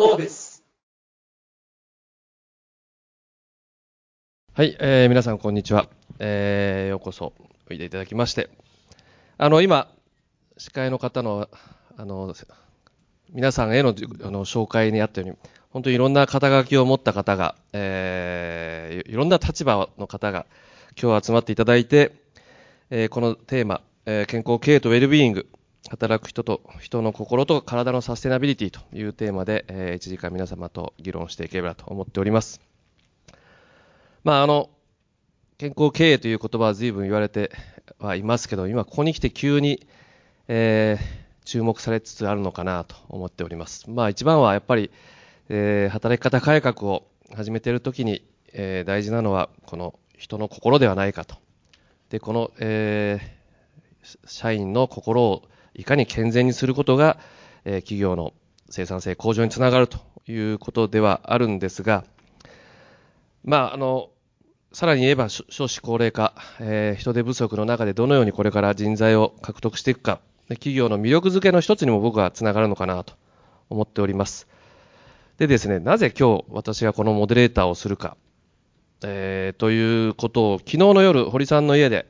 ノーベスはい、えー皆さんこんにちは。えーようこそおいでいただきまして。あの、今、司会の方の、あの、皆さんへのあの紹介にあったように、本当にいろんな肩書きを持った方が、えーいろんな立場の方が今日集まっていただいて、えーこのテーマ、えー健康経営とウェルビーイング、働く人と人の心と体のサステナビリティというテーマで、え1時間皆様と議論していければと思っております。まあ、あの、健康経営という言葉は随分言われてはいますけど、今ここに来て急に、えー注目されつつあるのかなと思っております。まあ一番はやっぱり、えー働き方改革を始めているときに、えー大事なのはこの人の心ではないかと。で、この、えー社員の心をいかに健全にすることが、えー企業の生産性向上につながるということではあるんですが、まあ、あの、さらに言えば少子高齢化、えー人手不足の中でどのようにこれから人材を獲得していくか、企業の魅力づけの一つにも僕はつながるのかなと思っております。でですね、なぜ今日私がこのモデレーターをするか、えーということを昨日の夜、堀さんの家で、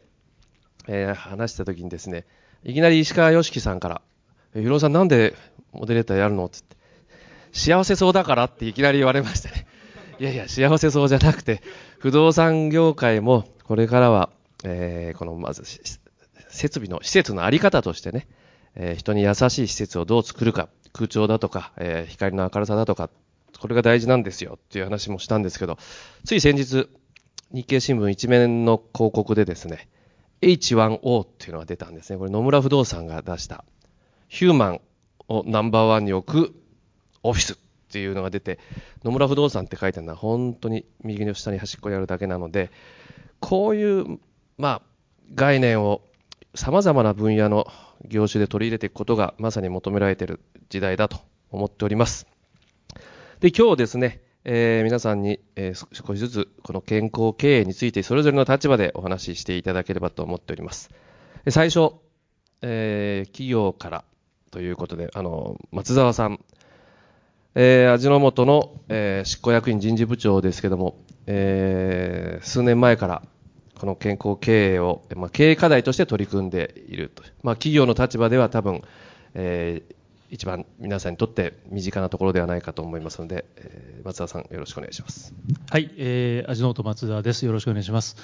えー話した時にですね、いきなり石川良樹さんから、ヒロさんなんでモデレーターやるの？って言って、幸せそうだからっていきなり言われましてね。いやいや、幸せそうじゃなくて、不動産業界もこれからは、えーこのまず設備の施設のあり方としてね、えー人に優しい施設をどう作るか、空調だとか、えー光の明るさだとか、これが大事なんですよっていう話もしたんですけど、つい先日、日経新聞一面の広告でですね、H1O っていうのが出たんですね。これ野村不動産が出した、ヒューマンをナンバーワンに置くオフィスっていうのが出て、野村不動産って書いてあるのは本当に右の下に端っこにあるだけなので、こういう、まあ、概念を様々な分野の業種で取り入れていくことがまさに求められている時代だと思っております。で、今日ですね、えー皆さんに、えー少しずつこの健康経営についてそれぞれの立場でお話ししていただければと思っております。最初、えー企業からということで、あの、松沢さん、えー味の素の、えー執行役員人事部長ですけども、えー数年前からこの健康経営を、まあ、経営課題として取り組んでいると。まあ、企業の立場では多分、えー一番皆さんにとって身近なところではないかと思いますので、えー松田さんよろしくお願いします。はい、えー、味の素松田です。よろしくお願いします。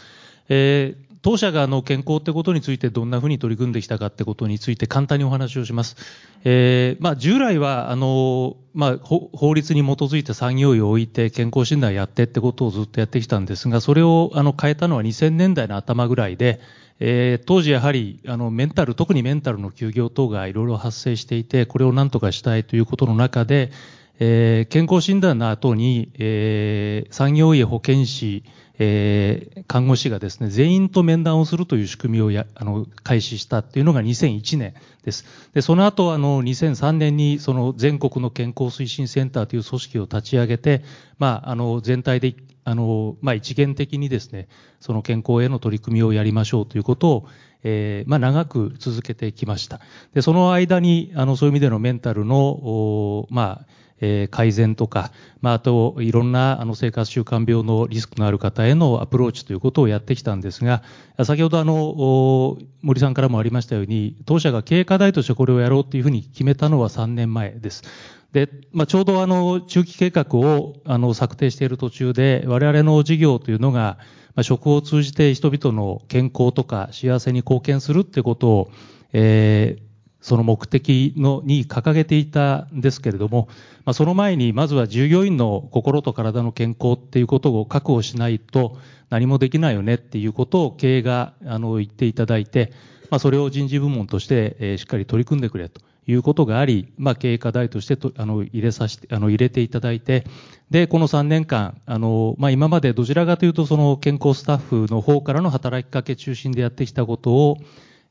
えー当社があの健康ってことについてどんなふうに取り組んできたかってことについて簡単にお話をします。えーまあ、従来はあの、まあ、法律に基づいて産業医を置いて健康診断やってってことをずっとやってきたんですが、それをあの変えたのは2000年代の頭ぐらいで、えー当時やはりあのメンタル、特にメンタルの休業等がいろいろ発生していて、これをなんとかしたいということの中で、えー健康診断の後に、えー産業医や、保健師、えー看護師がですね、全員と面談をするという仕組みをやあの開始したっていうのが2001年です。で、その後、あの、2003年にその全国の健康推進センターという組織を立ち上げて、まあ、あの、全体で、あの、まあ、一元的にですね、その健康への取り組みをやりましょうということを、えーまあ、長く続けてきました。で、その間に、あの、そういう意味でのメンタルの、まあ、え改善とか、まあ、あと、いろんなあの生活習慣病のリスクのある方へのアプローチということをやってきたんですが、先ほどあの、森さんからもありましたように、当社が経営課題としてこれをやろうというふうに決めたのは3年前です。で、まあ、ちょうどあの、中期計画をあの、策定している途中で、我々の事業というのが、まあ、食を通じて人々の健康とか幸せに貢献するってことを、えーその目的のに掲げていたんですけれども、まあ、その前にまずは従業員の心と体の健康っていうことを確保しないと何もできないよねっていうことを経営があの言っていただいて、まあ、それを人事部門として、えしっかり取り組んでくれということがあり、まあ、経営課題としてとあの入れさせてあの入れていただいて、で、この3年間、あの、まあ、今までどちらかというと、その健康スタッフの方からの働きかけ中心でやってきたことを、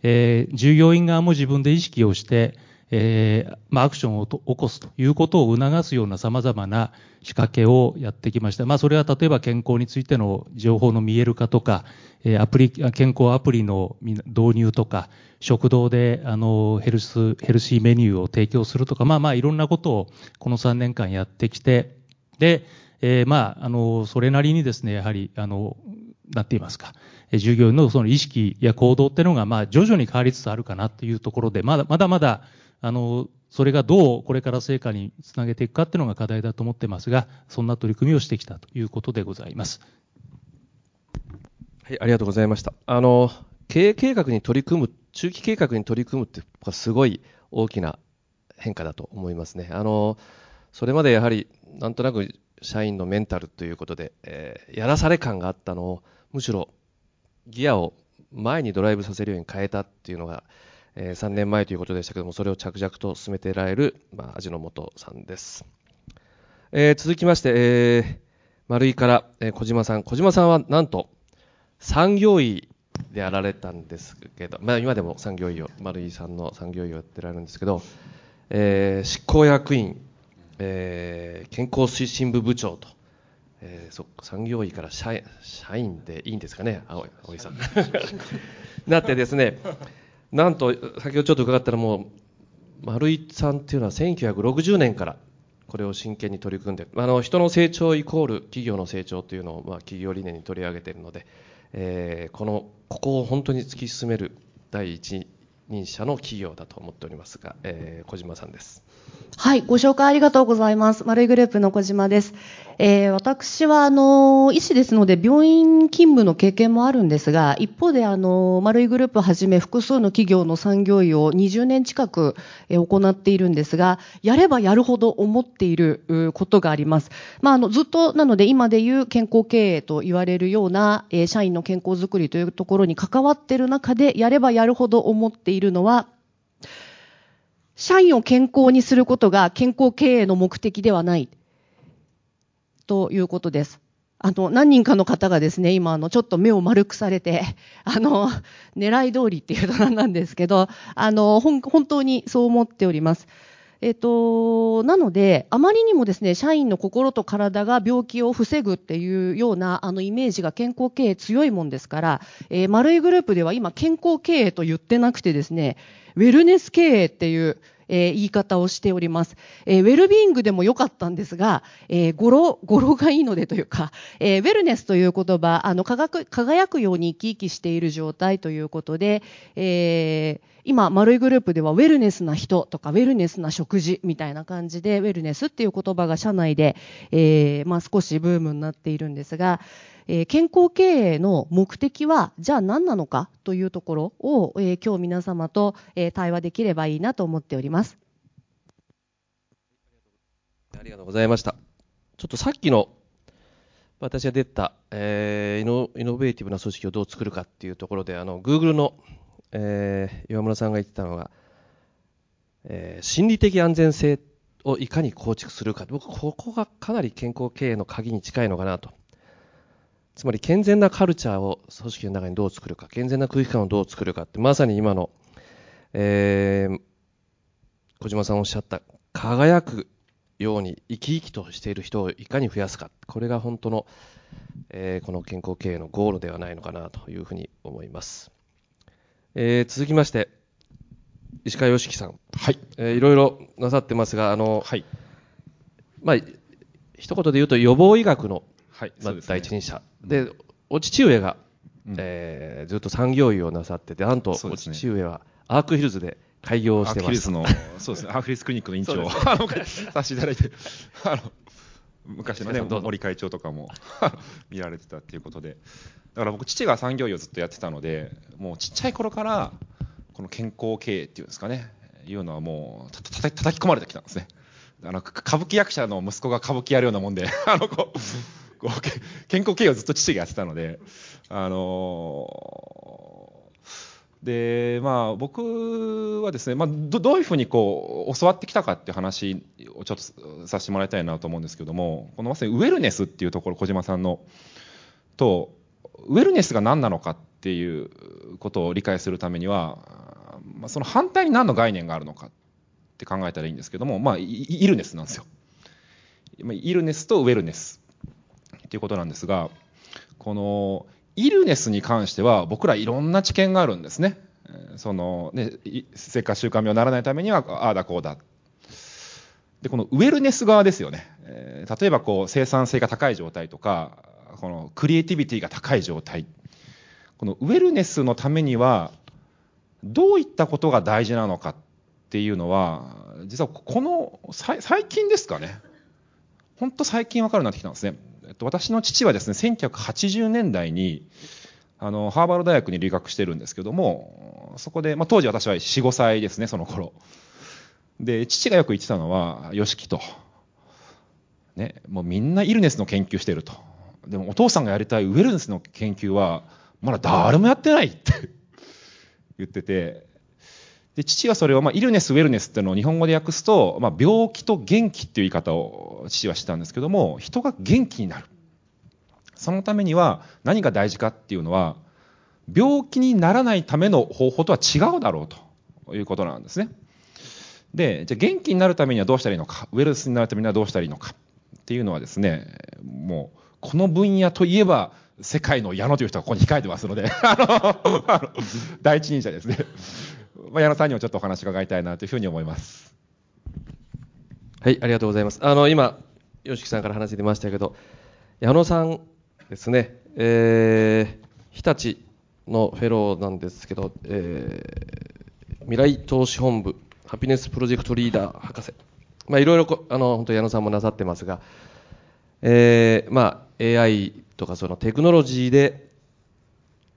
えー従業員側も自分で意識をして、えーまあ、アクションを起こすということを促すような様々な仕掛けをやってきました。まあ、それは例えば健康についての情報の見える化とか、えーアプリ、健康アプリの導入とか、食堂であのヘルス、ヘルシーメニューを提供するとか、まあまあいろんなことをこの3年間やってきて、で、えーまあ、あの、それなりにですね、やはり、あの、なっていますか。従業員のその意識や行動っていうのが、まあ、徐々に変わりつつあるかなというところで、まだまだまだ、あの、それがどうこれから成果につなげていくかっていうのが課題だと思ってますが、そんな取り組みをしてきたということでございます。はい、ありがとうございました。あの、経営計画に取り組む、中期計画に取り組むってすごい大きな変化だと思いますね。あの、それまでやはりなんとなく社員のメンタルということで、えー、やらされ感があったのをむしろギアを前にドライブさせるように変えたっていうのが、えー、3年前ということでしたけどもそれを着々と進めてられる、まあ、味の素さんです、えー、続きまして、えー、丸井から、えー、小島さん。小島さんはなんと産業医でやられたんですけど、まあ、今でも産業医を丸井さんの産業医をやってられるんですけど、えー、執行役員えー、健康推進部部長と、えー、そ産業医から社社員でいいんですかね、青井さん。なってですね、なんと、先ほどちょっと伺ったらもう、丸井さんっていうのは1960年からこれを真剣に取り組んで、あの人の成長イコール企業の成長というのを、まあ、企業理念に取り上げているので、えー、このここを本当に突き進める第一人者の企業だと思っておりますが、えー、小島さんです。はい、ご紹介ありがとうございます。丸いグループの小島です。えー、私は、あの、医師ですので、病院勤務の経験もあるんですが、一方で、あの、丸いグループをはじめ、複数の企業の産業医を20年近く、え、行っているんですが、やればやるほど思っていることがあります。まあ、あの、ずっと、なので、今でいう健康経営と言われるような、えー、社員の健康づくりというところに関わっている中で、やればやるほど思っているのは、社員を健康にすることが健康経営の目的ではない。ということです。あの、何人かの方がですね、今、あの、ちょっと目を丸くされて、あの、狙い通りっていうとなんなんですけど、あの、本当にそう思っております。えっと、なので、あまりにもですね、社員の心と体が病気を防ぐっていうような、あの、イメージが健康経営強いもんですから、えー、丸いグループでは今、健康経営と言ってなくてですね、ウェルネス経営っていう、えー、言い方をしております。えー、ウェルビーイングでも良かったんですが、えー、語呂、語呂がいいのでというか、えー、ウェルネスという言葉、あの、輝く、輝くように生き生きしている状態ということで、えー、今、丸いグループではウェルネスな人とか、ウェルネスな食事みたいな感じで、ウェルネスっていう言葉が社内で、えー、まあ少しブームになっているんですが、えー、健康経営の目的は、じゃあ何なのかというところを、えー、今日皆様と、えー、対話できればいいなと思っております。ありがとうございました。ちょっとさっきの私が出た、えー、イノイノベーティブな組織をどう作るかっていうところで、あの Google の、えー、岩村さんが言ってたのが、えー、心理的安全性をいかに構築するか、僕、ここがかなり健康経営の鍵に近いのかなと。つまり健全なカルチャーを組織の中にどう作るか、健全な空気感をどう作るかって、まさに今の、えー、小島さんおっしゃった、輝くように生き生きとしている人をいかに増やすか、これが本当の、えー、この健康経営のゴールではないのかなというふうに思います。えー、続きまして、石川良樹さん、はい。えー、いろいろなさってますが、あの、はい、まあ、一言で言うと予防医学のはい、まあ、第一人者。で、お父上が、うん、えー、ずっと産業医をなさってて、なんと、お父上はアークヒルズで開業してます。の、そうですね、アークヒルズクリニックの院長。をさせていただいて、あの、昔のね、森会長とかも 見られてたっていうことで。だから僕、父が産業医をずっとやってたので、もうちっちゃい頃から、この健康経営っていうんですかね、いうのはもうたた叩き込まれてきたんですね。あの歌舞伎役者の息子が歌舞伎やるようなもんで、あのこう健康経営をずっと父がやってたので、あのー、でまあ、僕はですね、まあ、どどういうふうにこう教わってきたかっていう話をちょっとさせてもらいたいなと思うんですけどもこのまさにウェルネスっていうところ小島さんのとウェルネスが何なのかっていうことを理解するためには、まあ、その反対に何の概念があるのかって考えたらいいんですけども、まあ、イルネスなんですよ。イルネスとウェルネスっていうことなんですが、このイルネスに関しては僕らいろんな知見があるんですね。そのね、生活習慣病にならないためにはああだこうだ。で、このウェルネス側ですよね。えー、例えばこう生産性が高い状態とか、このクリエイティビティが高い状態。このウェルネスのためにはどういったことが大事なのかっていうのは、実はこの最近ですかね。本当最近分かるようになってきたんですね。えっと、私の父はですね、1980年代に、あの、ハーバード大学に留学してるんですけども、そこで、まあ、当時私は4、5歳ですね、その頃。で、父がよく言ってたのは、よしきと。ね、もうみんなイルネスの研究してると。でもお父さんがやりたいウェルネスの研究は、まだ誰もやってないって 言ってて、で、父はそれを、まあ、イルネス、ウェルネスっていうのを日本語で訳すと、まあ、病気と元気っていう言い方を父はしてたんですけども、人が元気になる。そのためには何が大事かっていうのは、病気にならないための方法とは違うだろうということなんですね。で、じゃあ元気になるためにはどうしたらいいのか、ウェルスになるためにはどうしたらいいのかっていうのはですね、もう、この分野といえば、世界の矢野という人がここに控えてますので、あの、第一人者ですね。まあ、矢野さんにもちょっとお話伺いたいなというふうに思います。はい、ありがとうございます。あの、今、吉木さんから話出ましたけど、矢野さんですね、えー、日立のフェローなんですけど、えー、未来投資本部、ハピネスプロジェクトリーダー博士、まあ、いろいろあの本当矢野さんもなさってますが、えーまあ、AI とかそのテクノロジーで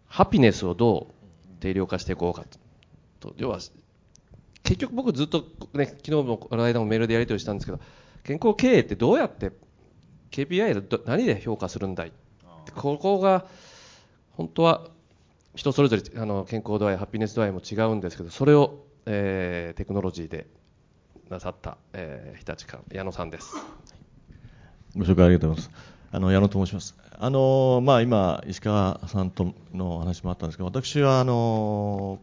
ハピネスをどう定量化していこうかと要は結局僕ずっと、ね、昨日もこの間もメールでやり取りしたんですけど健康経営ってどうやって KPI で何で評価するんだい？ここが本当は人それぞれあの健康度合いハピネス度合いも違うんですけどそれを、えー、テクノロジーでなさった、えー、日立館矢野さんです。ご紹介ありがとうございます。あの矢野と申します。あの、まあ、今石川さんとの話もあったんですけど私はあの、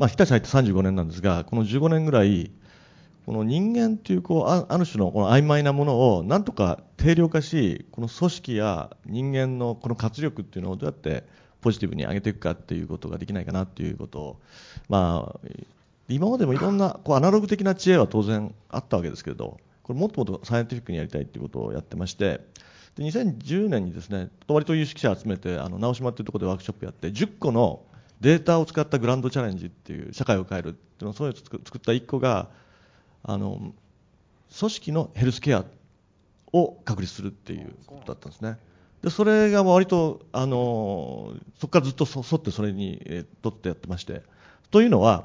まあ、日立入って35年なんですがこの15年ぐらいこの人間というこうある種のこの曖昧なものをなんとか定量化しこの組織や人間のこの活力っていうのをどうやってポジティブに上げていくかっていうことができないかなっていうことを、まあ、今までもいろんなこうアナログ的な知恵は当然あったわけですけれどこれもっともっとサイエンティフィックにやりたいっていうことをやってましてで2010年にですね割と有識者集めてあの直島っていうところでワークショップやって10個のデータを使ったグランドチャレンジっていう社会を変えるっていうのをそういうのを作った1個があの組織のヘルスケアを確立するっていうことだったんですね。でそれが割とあのそこからずっと沿ってそれに、え、とってやってましてというのは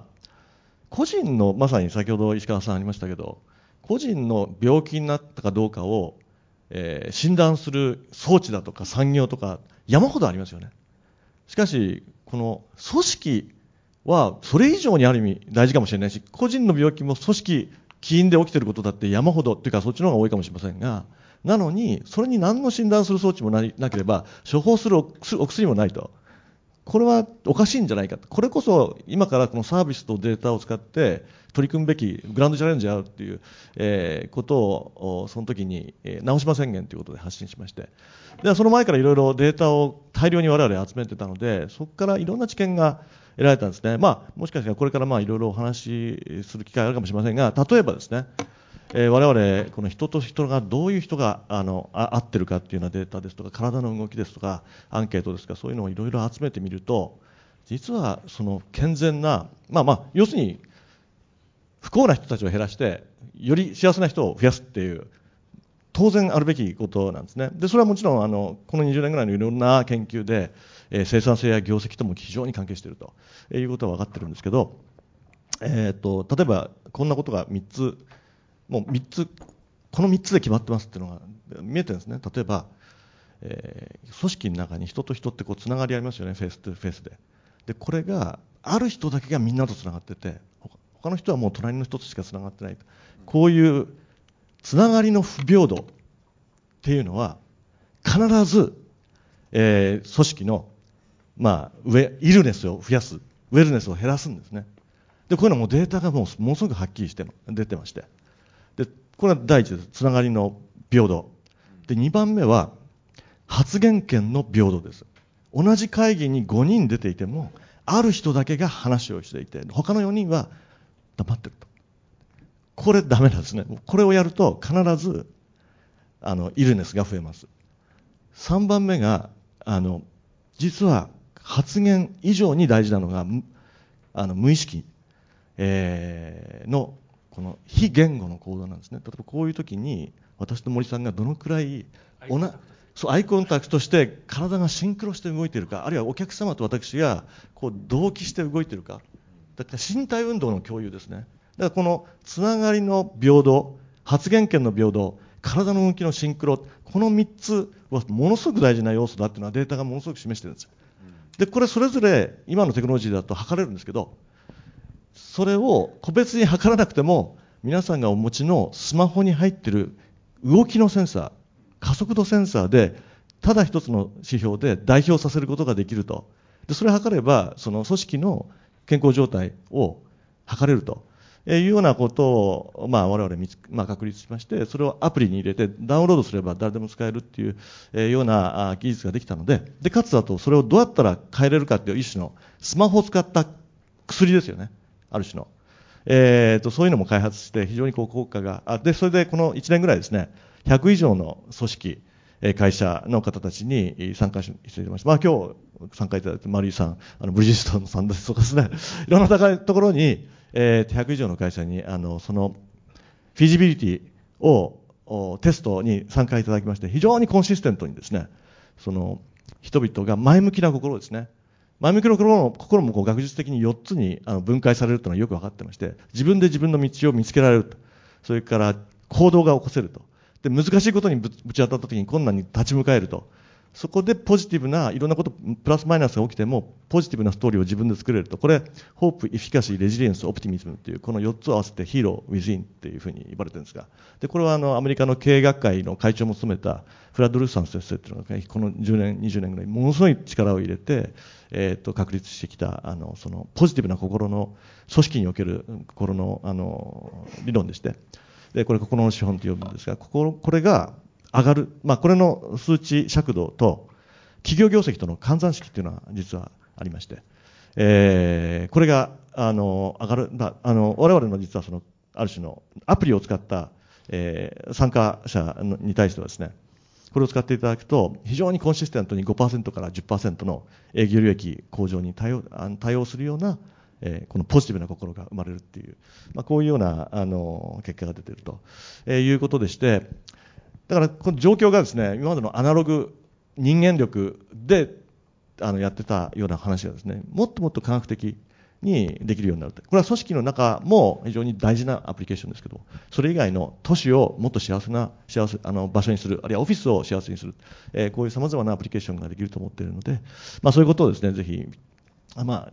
個人のまさに先ほど石川さんありましたけど個人の病気になったかどうかを、えー、診断する装置だとか産業とか山ほどありますよねしかしこの組織はそれ以上にある意味大事かもしれないし個人の病気も組織起因で起きていることだって山ほどというかそっちの方が多いかもしれませんがなのにそれに何の診断する装置もなければ処方するお薬もないと。これはおかしいんじゃないか。これこそ今からこのサービスとデータを使って取り組むべきグランドチャレンジであるという、ことをその時に、え、直島宣言ということで発信しまして。ではその前からいろいろデータを大量に我々集めてたのでそこからいろんな知見が得られたんですね、まあ、もしかしたらこれからいろいろお話しする機会があるかもしれませんが、例えばですね、えー、我々、この人と人がどういう人があの合ってるかっていうようなデータですとか、体の動きですとか、アンケートですとか、そういうのをいろいろ集めてみると、実はその健全な、まあまあ、要するに不幸な人たちを減らして、より幸せな人を増やすっていう、当然あるべきことなんですね。で、それはもちろん、あの、この20年ぐらいのいろんな研究で、えー、生産性や業績とも非常に関係しているということは分かってるんですけど、えーと、例えばこんなことが3つもう3つこの3つで決まってますっていうのが見えてるんですね。例えば、えー、組織の中に人と人ってこうつながりありますよね。フェイスとフェイスで。でこれがある人だけがみんなとつながってて他の人はもう隣の人としかつながってないこういうつながりの不平等っていうのは必ず、えー、組織のまあ、ウェイルネスを増やす、ウェルネスを減らすんですね。でこういうのもデータがもうものすごくはっきりして出てまして。でこれは第一ですつながりの平等。で2番目は発言権の平等です。同じ会議に5人出ていてもある人だけが話をしていて他の4人は黙ってると。これダメなんですね。これをやると必ずあのイルネスが増えます。3番目があの実は発言以上に大事なのがあの無意識、えー、のこの非言語の行動なんですね。例えばこういう時に私と森さんがどのくらいおなそうアイコンタクトとして体がシンクロして動いているかあるいはお客様と私がこう同期して動いているか。だから身体運動の共有ですね。だからこのつながりの平等発言権の平等体の動きのシンクロこの3つはものすごく大事な要素だというのはデータがものすごく示しているんです。でこれそれぞれ今のテクノロジーだと測れるんですけどそれを個別に測らなくても皆さんがお持ちのスマホに入っている動きのセンサー加速度センサーでただ一つの指標で代表させることができると。でそれを測ればその組織の健康状態を測れると。いうようなことを、まあ、我々まあ、確立しましてそれをアプリに入れてダウンロードすれば誰でも使えるっていう、ような技術ができたので。でかつだとそれをどうやったら変えれるかっていう一種のスマホを使った薬ですよね。ある種の、えーと、そういうのも開発して非常にこう効果があってそれでこの1年ぐらいですね100以上の組織、会社の方たちに参加していただきました。まあ今日参加いただいて、マリーさん、あのブリヂストンさんですとかですね、いろんな高いところに、えー、100以上の会社に、あの、その、フィジビリティをテストに参加いただきまして、非常にコンシステントにですね、その、人々が前向きな心ですね。前向きな心も心もこう学術的に4つにあの分解されるというのはよく分かってまして、自分で自分の道を見つけられると。それから行動が起こせると。で難しいことにぶち当たった時に困難に立ち向かえるとそこでポジティブないろんなことプラスマイナスが起きてもポジティブなストーリーを自分で作れると。これホープ、エフィカシー、レジリエンス、オプティミズムというこの4つを合わせてヒーロー、ウィズインっていうふうに言われてるんですが。でこれはあのアメリカの経営学会の会長も務めたフラッド・ルーサン先生というのが、この10年、20年ぐらいものすごい力を入れて、えー、と確立してきたあのそのポジティブな心の組織における心のあの理論でして。でこれ心の資本と呼ぶんですがこここれが上がる、まあ、これの数値尺度と企業業績との換算式というのは実はありまして、えー、これがあの上がる、まあ、あの我々の実はそのある種のアプリを使った、えー、参加者に対してはですねこれを使っていただくと非常にコンシステントに5%から10%の営業利益向上に対応対応するような、えー、このポジティブな心が生まれるっていう、まあ、こういうようなあの結果が出ていると、え、いうことでしてだからこの状況がですね今までのアナログ人間力であのやってたような話がですねもっともっと科学的にできるようになるこれは組織の中も非常に大事なアプリケーションですけどそれ以外の都市をもっと幸せな幸せあの場所にするあるいはオフィスを幸せにする、えー、こういうさまざまなアプリケーションができると思っているので、まあ、そういうことをですねぜひ、まあ、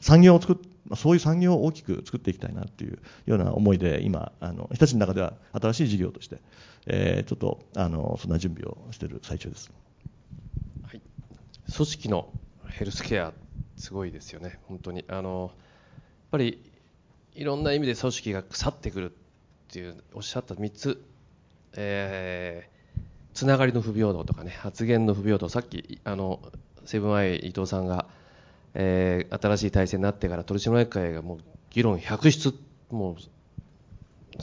産業を作っそういう産業を大きく作っていきたいなというような思いで今あの日立の中では新しい事業として、えー、ちょっとあのそんな準備をしている最中です。はい。組織のヘルスケアすごいですよね。本当に。あのやっぱりいろんな意味で組織が腐ってくるっていうおっしゃった3つ、えー、つながりの不平等とかね発言の不平等。さっきあのセブンアイ伊藤さんが、えー、新しい体制になってから取締役会がもう議論百出もう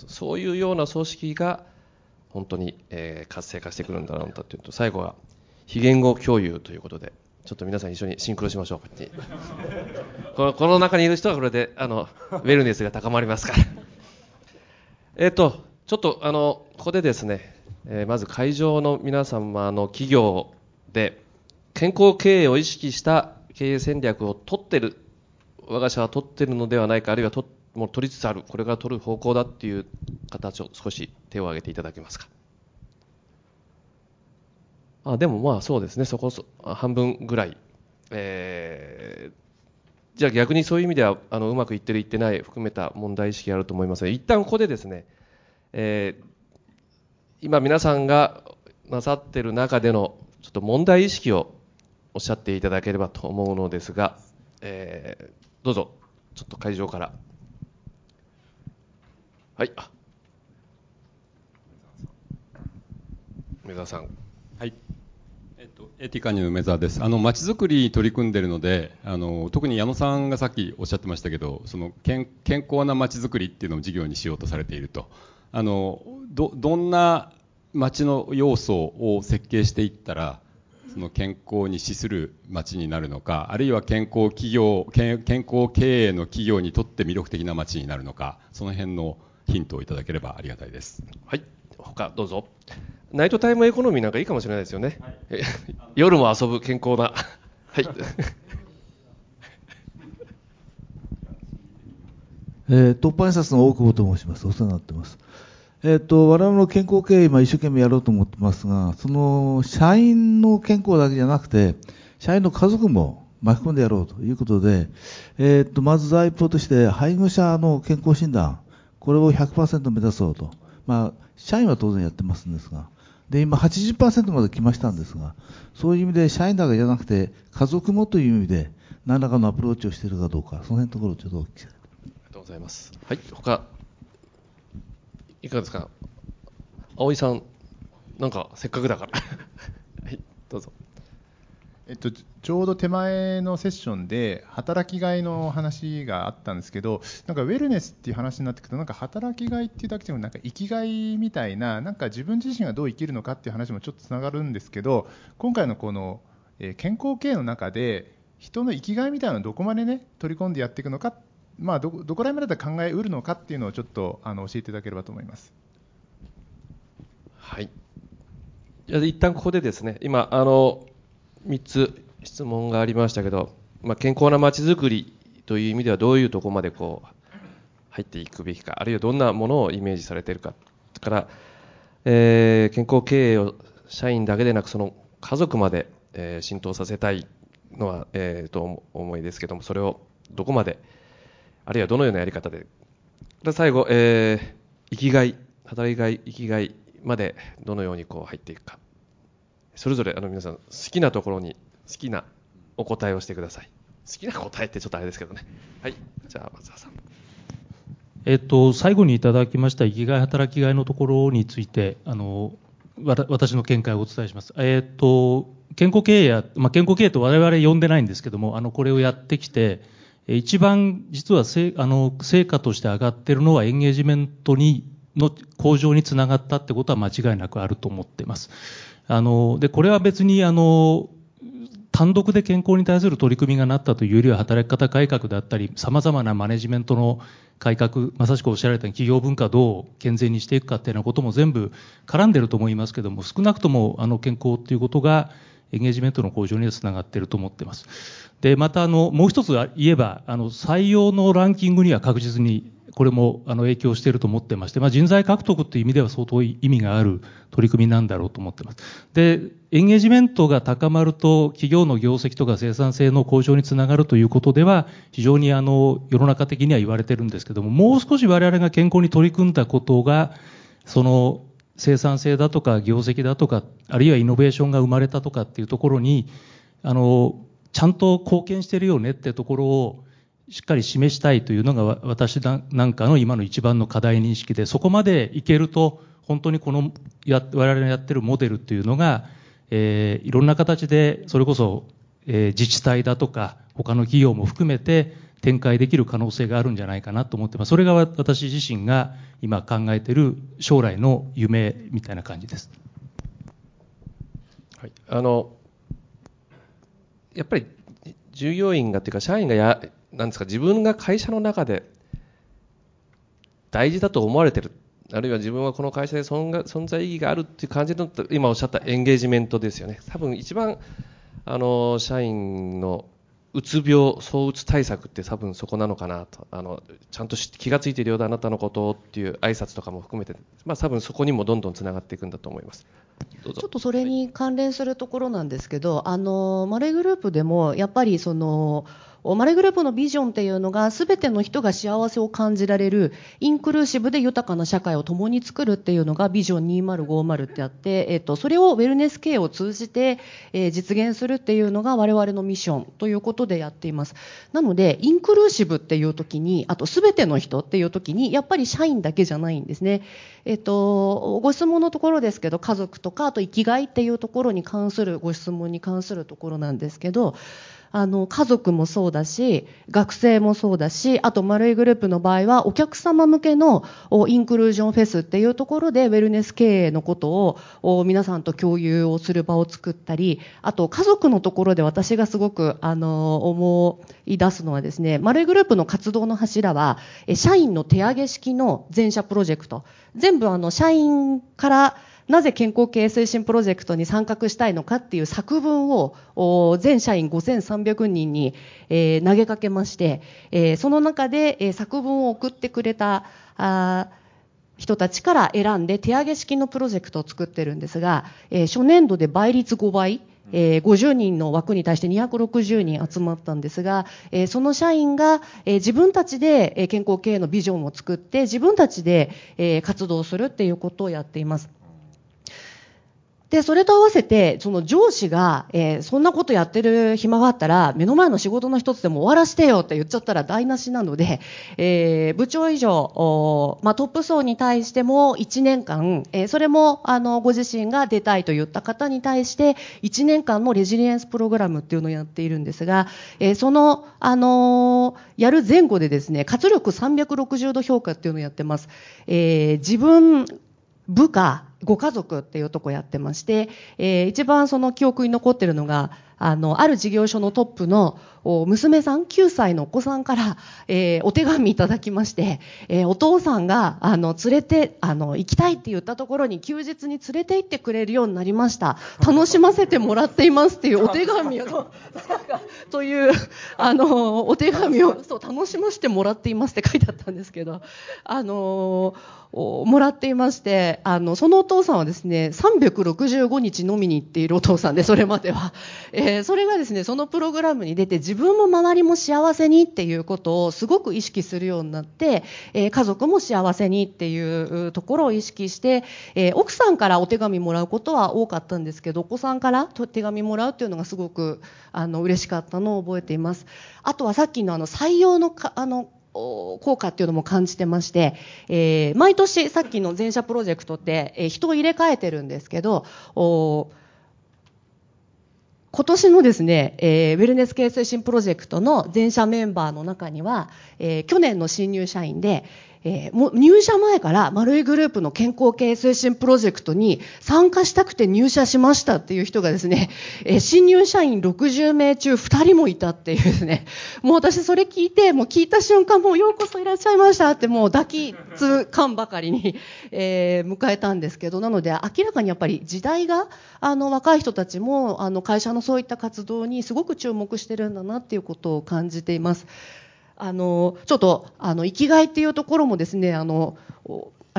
そういうような組織が本当に、えー、活性化してくるんだろうというと最後は非言語共有ということで、ちょっと皆さん一緒にシンクロしましょう。このこの中にいる人はこれであのウェルネスが高まりますから。えっと、ちょっとあのここでですね、えー、まず会場の皆様の企業で健康経営を意識した経営戦略を取ってる、我が社は取ってるのではないか、あるいはともう取りつつある、これから取る方向だっていう形を少し手を挙げていただけますか？あでもまあそうですね、そこそ半分ぐらい、えー、じゃあ逆にそういう意味ではあのうまくいってる、いってない含めた問題意識があると思いますので、一旦ここでですね、えー、今、皆さんがなさってる中でのちょっと問題意識をおっしゃっていただければと思うのですが、えー、どうぞ、ちょっと会場からはい。あ梅沢さん。はい。えっと、エティカニの梅沢です。あの、街づくりに取り組んでいるので、あの、特に矢野さんがさっきおっしゃってましたけど、その、健健康な街づくりっていうのを事業にしようとされていると。あの、ど、どんな街の要素を設計していったら、その健康に資する街になるのか、あるいは健康企業、健健康経営の企業にとって魅力的な街になるのか、その辺のヒントをいただければありがたいです。はい。他どうぞ。ナイトタイムエコノミーなんかいいかもしれないですよね。え 夜も遊ぶ健康な。はい。えー、突破印刷の大久保と申します。お世話になってます。えっ、と、我々の健康経営、今一生懸命やろうと思ってますが、その、社員の健康だけじゃなくて、社員の家族も巻き込んでやろうということで、えっ、と、まず第一歩として、配偶者の健康診断、これを100%目指そうと。まあ、社員は当然やってますんですが、で、今80%まで来ましたんですが、そういう意味で社員だけじゃなくて、家族もという意味で、何らかのアプローチをしているかどうか、その辺のところをちょっとお聞きしたい。ありがとうございます。はい。他、いかがですか？葵さん、なんかせっかくだから。はい、どうぞ。えっと、ちょうど手前のセッションで働きがいの話があったんですけどなんかウェルネスっていう話になってくるとなんか働きがいっていうだけでもなんか生きがいみたいななんか自分自身がどう生きるのかっていう話もちょっとつながるんですけど今回のこの、え健康経営の中で人の生きがいみたいなのをどこまでね取り込んでやっていくのか、まあ、どどこら辺まで考えうるのかっていうのをちょっとあの教えていただければと思います。はい。じゃあ一旦ここでですね、今、あの、3つ質問がありましたけど、まあ、健康な街づくりという意味ではどういうところまでこう、入っていくべきか、あるいはどんなものをイメージされているか、から、えー健康経営を社員だけでなく、その家族まで、えー浸透させたいのは、えーと思思いですけども、それをどこまで、あるいはどのようなやり方で、最後、えー生きがい、働きがい、生きがいまでどのようにこう入っていくか、それぞれあの皆さん、好きなところに好きなお答えをしてください。好きな答えってちょっとあれですけどね。はい、じゃあ松田さん。えっと、最後にいただきました生きがい、働きがいのところについて、あのわた私の見解をお伝えします。えっと、健康経営や、まあ、健康経営と我々呼んでないんですけども、あのこれをやってきて、一番実はせあの成果として上がっているのはエンゲージメントにの向上につながったってことは間違いなくあると思っています。あのでこれは別にあの単独で健康に対する取り組みがなったというよりは働き方改革だったりさまざまなマネジメントの改革まさしくおっしゃられたように企業文化をどう健全にしていくかっていうようなことも全部絡んでると思いますけども少なくともあの健康っていうことがエンゲージメントの向上にはつながっていると思っています。でまたあのもう一つ言えばあの採用のランキングには確実にこれもあの影響していると思ってまして、まあ、人材獲得という意味では相当意味がある取り組みなんだろうと思ってます。で、エンゲージメントが高まると企業の業績とか生産性の向上につながるということでは非常にあの世の中的には言われてるんですけども、もう少し我々が健康に取り組んだことが、その生産性だとか業績だとか、あるいはイノベーションが生まれたとかっていうところに、あの、ちゃんと貢献してるよねってところをしっかり示したいというのが私なんかの今の一番の課題認識で、そこまでいけると、本当にこのや我々のやってるモデルっていうのが、えーいろんな形で、それこそ、えー自治体だとか、他の企業も含めて展開できる可能性があるんじゃないかなと思ってます。それが私自身が今考えている将来の夢みたいな感じです。はい、あのやっぱり従業員がっていうか社員がやなんですか自分が会社の中で大事だと思われてるあるいは自分はこの会社で存が存在意義があるっていう感じの今おっしゃったエンゲージメントですよね多分一番あの社員のうつ病躁うつ対策って多分そこなのかなとあのちゃんと気が付いているようだあなたのことっていう挨拶とかも含めて、まあ、多分そこにもどんどんつながっていくんだと思います。どうぞ。ちょっとそれに関連するところなんですけど、あのマレーグループでもやっぱりそのマレグループのビジョンっていうのが全ての人が幸せを感じられるインクルーシブで豊かな社会を共に作るっていうのがビジョン2050ってあって、えっと、それをウェルネス系を通じて、えー、実現するっていうのが我々のミッションということでやっています。なので、インクルーシブっていう時に、あと全ての人っていう時に、やっぱり社員だけじゃないんですね。えっと、ご質問のところですけど、家族とか、あと生きがいっていうところに関するご質問に関するところなんですけど、あの家族もそうだし学生もそうだしあと丸いグループの場合はお客様向けのインクルージョンフェスっていうところでウェルネス経営のことを皆さんと共有をする場を作ったりあと家族のところで私がすごくあの思い出すのはですね丸いグループの活動の柱は社員の手上げ式の全社プロジェクト。全部あの社員からなぜ健康経営推進プロジェクトに参画したいのかっていう作文を全社員5300人に、え、投げかけまして、え、その中で、え、作文を送ってくれた人たちから選んで手上げ式のプロジェクトを作ってるんですが、え、初年度で倍率5倍、えー、50人の枠に対して260人集まったんですが、えー、その社員が、えー、自分たちで健康経営のビジョンを作って自分たちで、え、活動するっていうことをやっています。で、それと合わせて、その上司が、えー、そんなことやってる暇があったら、目の前の仕事の一つでも終わらせてよって言っちゃったら台無しなので、えー、部長以上、まあ、トップ層に対しても1年間、えー、それも、あの、ご自身が出たいと言った方に対して、1年間のレジリエンスプログラムっていうのをやっているんですが、え、その、あのやる前後でですね、活力360度評価っていうのをやってます。え、自分、部下、ご家族っていうとこやってまして、えー、一番その記憶に残ってるのが、あの、ある事業所のトップの娘さん、9歳のお子さんから、えー、お手紙いただきまして、えー、お父さんが、あの、連れて、あの、行きたいって言ったところに休日に連れて行ってくれるようになりました。楽しませてもらっていますっていうお手紙を、という、あの、お手紙を、そう、楽しませてもらっていますって書いてあったんですけど、あのもらっていまして、あの、その父さんはですね、365日飲みに行っているお父さんで、それまでは。えー、それがですね、そのプログラムに出て、自分も周りも幸せにっていうことをすごく意識するようになって、えー、家族も幸せにっていうところを意識して、えー、奥さんからお手紙もらうことは多かったんですけど、お子さんから手紙もらうっていうのがすごく、あの、嬉しかったのを覚えています。あとはさっきのあの、採用のか、あの、効果っていうのも感じてまして、えー、毎年さっきの全社プロジェクトって、えー、人を入れ替えてるんですけど、お今年のですね、えー、ウェルネス系推進プロジェクトの全社メンバーの中には、えー、去年の新入社員で、えー、も入社前から丸いグループの健康経営推進プロジェクトに参加したくて入社しましたっていう人がですね、えー、新入社員60名中2人もいたっていうですね、もう私それ聞いて、もう聞いた瞬間もうようこそいらっしゃいましたってもう抱きつかんばかりに、えー、迎えたんですけど、なので明らかにやっぱり時代が、あの若い人たちもあの会社のそういった活動にすごく注目してるんだなっていうことを感じています。あの、ちょっと、あの、生きがいっていうところもですね、あの、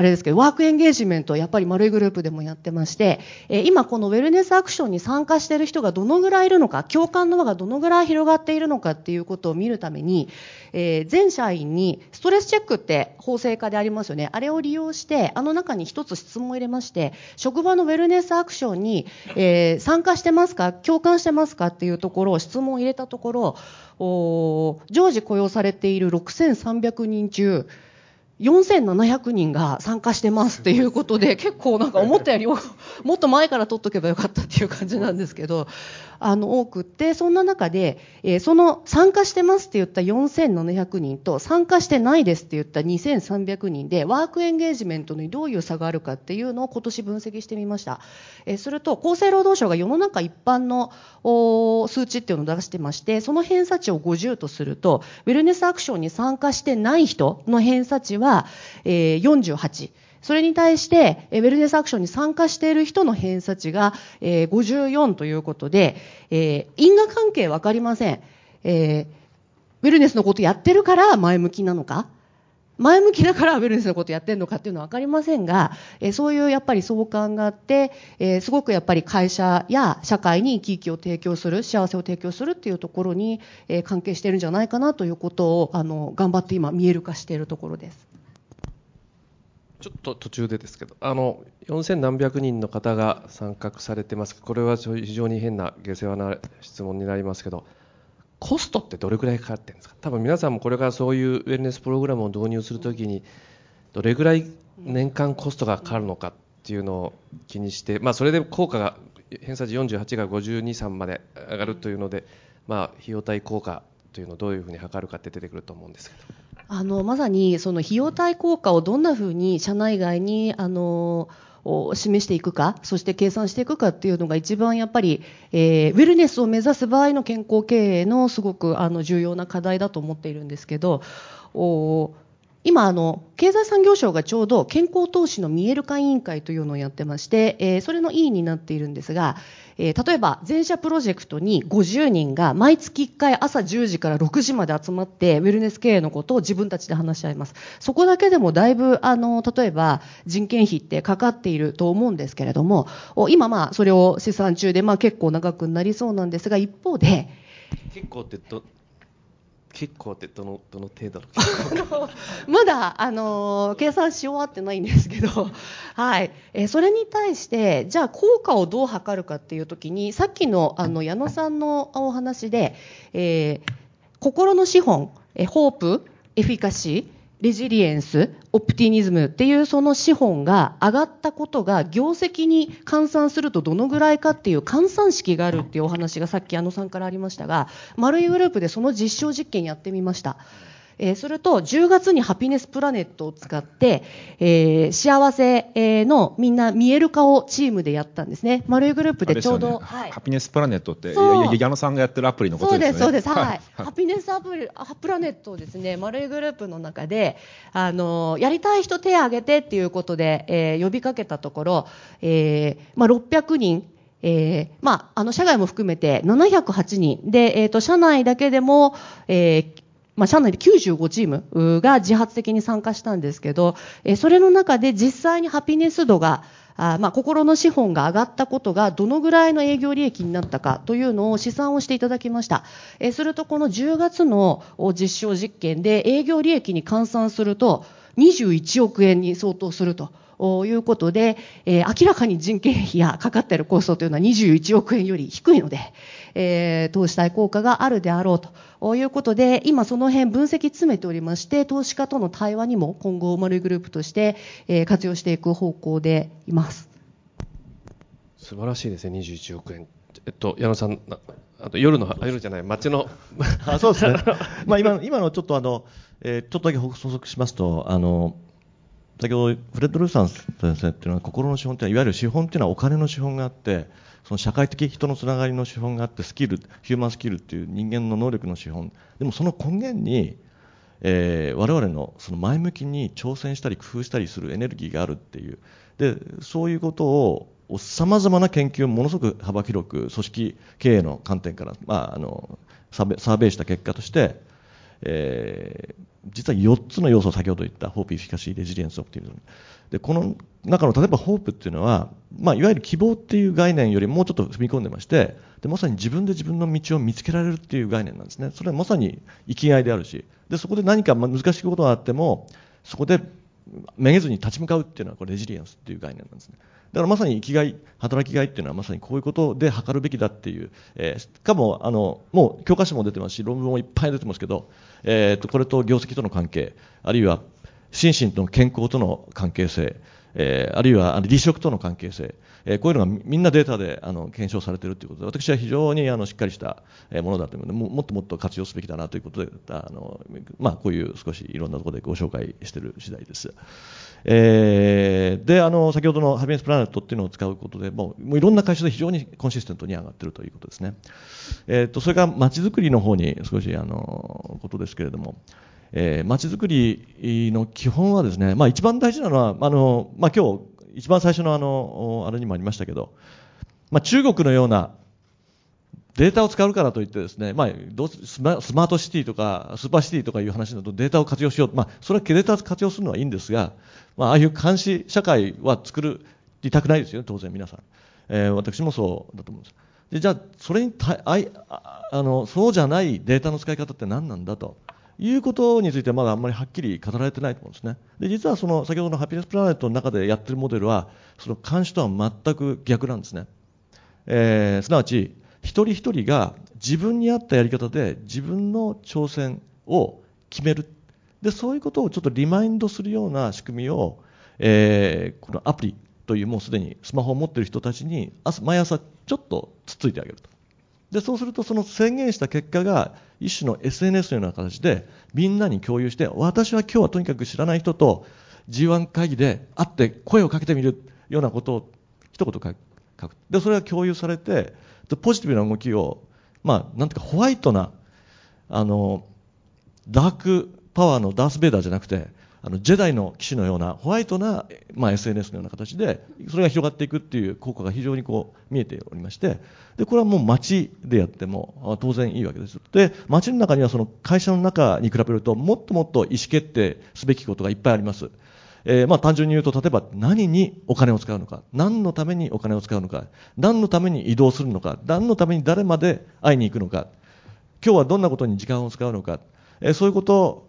あれですけど、ワークエンゲージメント、やっぱり丸いグループでもやってまして、え今このウェルネスアクションに参加している人がどのぐらいいるのか、共感の輪がどのぐらい広がっているのかっていうことを見るために、えー、全社員にストレスチェックって法制化でありますよね。あれを利用して、あの中に一つ質問を入れまして、職場のウェルネスアクションに、えー、参加してますか共感してますかっていうところを質問を入れたところ、常時雇用されている6300人中、4700人が参加してますっていうことで、結構なんか思ったよりもっと前から取っとけばよかったっていう感じなんですけど、あの、多くって、そんな中で、えー、その参加してますって言った4700人と参加してないですって言った2300人で、ワークエンゲージメントにどういう差があるかっていうのを今年分析してみました。えー、すると、厚生労働省が世の中一般の数値っていうのを出してまして、その偏差値を50とすると、ウェルネスアクションに参加してない人の偏差値は、えー、48。それに対して、ウェルネスアクションに参加している人の偏差値が、えー、54ということで、えー、因果関係わかりません。えー、ウェルネスのことやってるから前向きなのか？前向きだからウェルネスのことやってるのかっていうのは分かりませんが、えそういうやっぱり相関があって、えすごくやっぱり会社や社会に生き生きを提供する幸せを提供するっていうところに、え関係してるんじゃないかなということをあの頑張って今見える化しているところです。ちょっと途中でですけど、あの4000何百人の方が参画されてます、これは非常に変な下世話な質問になりますけど、コストってどれくらいかかってるんですか、多分皆さんもこれからそういうウェルネスプログラムを導入するときに、どれぐらい年間コストがかかるのかっていうのを気にして、まあ、それで効果が偏差値48が52、3まで上がるというので、まあ、費用対効果というのをどういうふうに測るかって出てくると思うんですけど。あのまさにその費用対効果をどんなふうに社内外にあのを示していくか、そして計算していくかっていうのが一番やっぱり、えーウェルネスを目指す場合の健康経営のすごくあの重要な課題だと思っているんですけど、お今あの、経済産業省がちょうど健康投資の見える化委員会というのをやってまして、えーそれの委員になっているんですが、えー例えば全社プロジェクトに50人が毎月1回朝10時から6時まで集まってウェルネス経営のことを自分たちで話し合います。そこだけでもだいぶあの例えば人件費ってかかっていると思うんですけれども、今まあそれを試算中でまあ結構長くなりそうなんですが一方で結構ってど結構ってどのどの程度 まだ、あのー計算し終わってないんですけど、はい。えーそれに対して、じゃあ効果をどう測るかっていう時に、さっきの、あの、矢野さんのお話で、えー心の資本、えホープ、エフィカシー、レジリエンス、オプティニズムっていうその資本が上がったことが業績に換算するとどのぐらいかっていう換算式があるっていうお話がさっき矢野さんからありましたが、丸いグループでその実証実験やってみました。えーそれと10月にハピネスプラネットを使って、えー幸せえーのみんな見える化をチームでやったんですね。丸いグループでちょうど、ねはいハピネスプラネットって、そういや矢野さんがやってるアプリのことそうですす、でよね。そうです。はい。ハピネスアプリ、ハプラネットをですね、丸いグループの中で、あの、やりたい人手を挙げてっていうことで、えー呼びかけたところ、えーまあ、600人、えーまあ、あの、社外も含めて708人。で、えっ、と、社内だけでも、えーまあ、社内で95チームが自発的に参加したんですけど、えそれの中で実際にハピネス度が、あまあ、心の資本が上がったことがどのぐらいの営業利益になったかというのを試算をしていただきました。えするとこの10月の実証実験で営業利益に換算すると21億円に相当すると。いうことで、え明らかに人件費やかかっているコストというのは21億円より低いので、えー投資対効果があるであろうということで、今その辺分析詰めておりまして、投資家との対話にも今後丸いグループとして、えー活用していく方向でいます。素晴らしいですね、21億円。えっと、矢野さん、なあと夜の、あ夜じゃない、街の、あそうですね、まあ、今今のちょっとあの、えーちょっとだけ補足しますと、あの先ほどフレッド・ルーサン先生っていうのは、心の資本っていうのは、いわゆる資本っていうのはお金の資本があって、その社会的人のつながりの資本があって、スキル、ヒューマンスキルっていう人間の能力の資本、でもその根源に、えー、我々のその前向きに挑戦したり工夫したりするエネルギーがあるっていう、でそういうことをさまざまな研究をものすごく幅広く組織経営の観点から、まあ、あのサーベイした結果として、えー実は4つの要素を先ほど言ったホープ、エフィカシー、レジリエンス、オプティミズムでこの中の例えばホープっていうのは、まあ、いわゆる希望っていう概念よりもうちょっと踏み込んでましてでまさに自分で自分の道を見つけられるっていう概念なんですね。それはまさに生きがいであるし。でそこで何か難しいことがあってもそこでめげずに立ち向かうっていうのはこれレジリエンスっていう概念なんですね。だからまさに生きがい、働きがいっていうのはまさにこういうことで測るべきだっていう、えーしかもあのもう教科書も出てますし論文もいっぱい出てますけど、えーとこれと業績との関係あるいは心身との健康との関係性、えーあるいはあの離職との関係性、えーこういうのがみんなデータであの検証されているということで私は非常にあのしっかりしたえものだというのでももっともっと活用すべきだなということであの、まあ、こういう少しいろんなところでご紹介している次第です。えーであの先ほどのハピネスプラネットっていうのを使うことでもうもういろんな会社で非常にコンシステントに上がっているということですね。えー、とそれから街づくりの方に少しあのことですけれども、えー、街づくりの基本はですね、まあ、一番大事なのはあの、まあ、今日一番最初のあのあれにもありましたけど、まあ、中国のようなデータを使うからといってですね、まあ、どうスマートシティとかスーパーシティとかいう話だとデータを活用しよう、まあ、それはデータを活用するのはいいんですが、まあ、ああいう監視社会は作りたくないですよね、当然皆さん。えー、私もそうだと思うんです。でじゃあ、それにたあいあのそうじゃないデータの使い方って何なんだということについてまだあんまりはっきり語られてないと思うんですね。で実はその先ほどのハピネスプラネットの中でやってるモデルはその監視とは全く逆なんですね。えー、すなわち一人一人が自分に合ったやり方で自分の挑戦を決めるでそういうことをちょっとリマインドするような仕組みを、えー、このアプリというもうすでにスマホを持っている人たちに毎朝ちょっとつっついてあげるとでそうするとその宣言した結果が一種の SNS のような形でみんなに共有して私は今日はとにかく知らない人と G1 会議で会って声をかけてみるようなことを一言書く。でそれが共有されてポジティブな動きを、まあ、なんていうかホワイトなあのダークパワーのダース・ベイダーじゃなくてあのジェダイの騎士のようなホワイトな、まあ、SNS のような形でそれが広がっていくっていう効果が非常にこう見えておりましてでこれはもう街でやっても当然いいわけです。で街の中にはその会社の中に比べるともっともっと意思決定すべきことがいっぱいあります。えー、まあ単純に言うと例えば何にお金を使うのか何のためにお金を使うのか何のために移動するのか何のために誰まで会いに行くのか今日はどんなことに時間を使うのか、え、そういうこと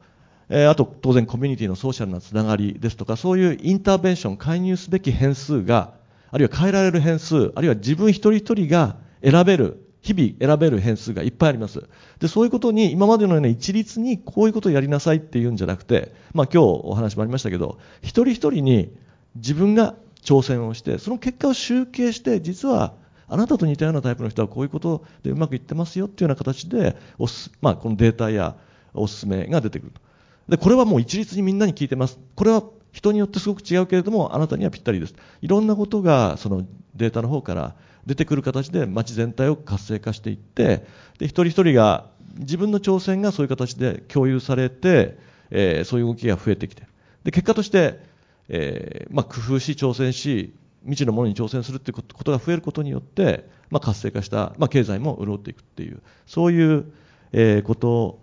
えあと当然コミュニティのソーシャルなつながりですとかそういうインターベンション介入すべき変数があるいは変えられる変数あるいは自分一人一人が選べる日々選べる変数がいっぱいあります。でそういうことに今までのような一律にこういうことをやりなさいっていうんじゃなくて、まあ、今日お話もありましたけど一人一人に自分が挑戦をしてその結果を集計して実はあなたと似たようなタイプの人はこういうことでうまくいってますよっていうような形でおす、まあ、このデータやおすすめが出てくると。でこれはもう一律にみんなに聞いてます。これは人によってすごく違うけれどもあなたにはぴったりです。いろんなことがそのデータの方から出てくる形で街全体を活性化していってで一人一人が自分の挑戦がそういう形で共有されて、えー、そういう動きが増えてきて。で結果として、えーまあ、工夫し挑戦し未知のものに挑戦するということが増えることによって、まあ、活性化した、まあ、経済も潤っていくっていうそういう、えー、こと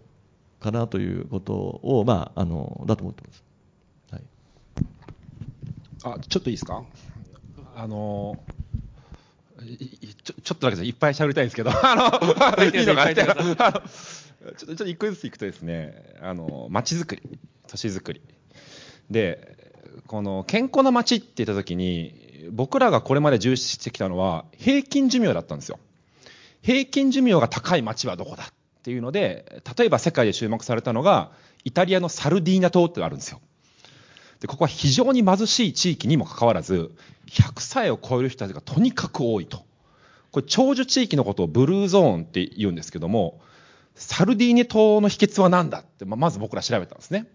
かなということを、まあ、あのだと思ってます。はい、あちょっといいですか？あのちょちょっとだけでいっぱいしゃべりたいんですけど、あの、いいのかなちょっと、ちょっと一個ずついくとですね、あの、街づくり、都市づくり。で、この健康な街って言った時に、僕らがこれまで重視してきたのは、平均寿命だったんですよ。平均寿命が高い街はどこだっていうので、例えば世界で注目されたのが、イタリアのサルディーナ島ってあるんですよ。で、ここは非常に貧しい地域にもかかわらず、100歳を超える人たちがとにかく多いと。これ長寿地域のことをブルーゾーンって言うんですけども、サルディーニ島の秘訣は何だって、まず僕ら調べたんですね。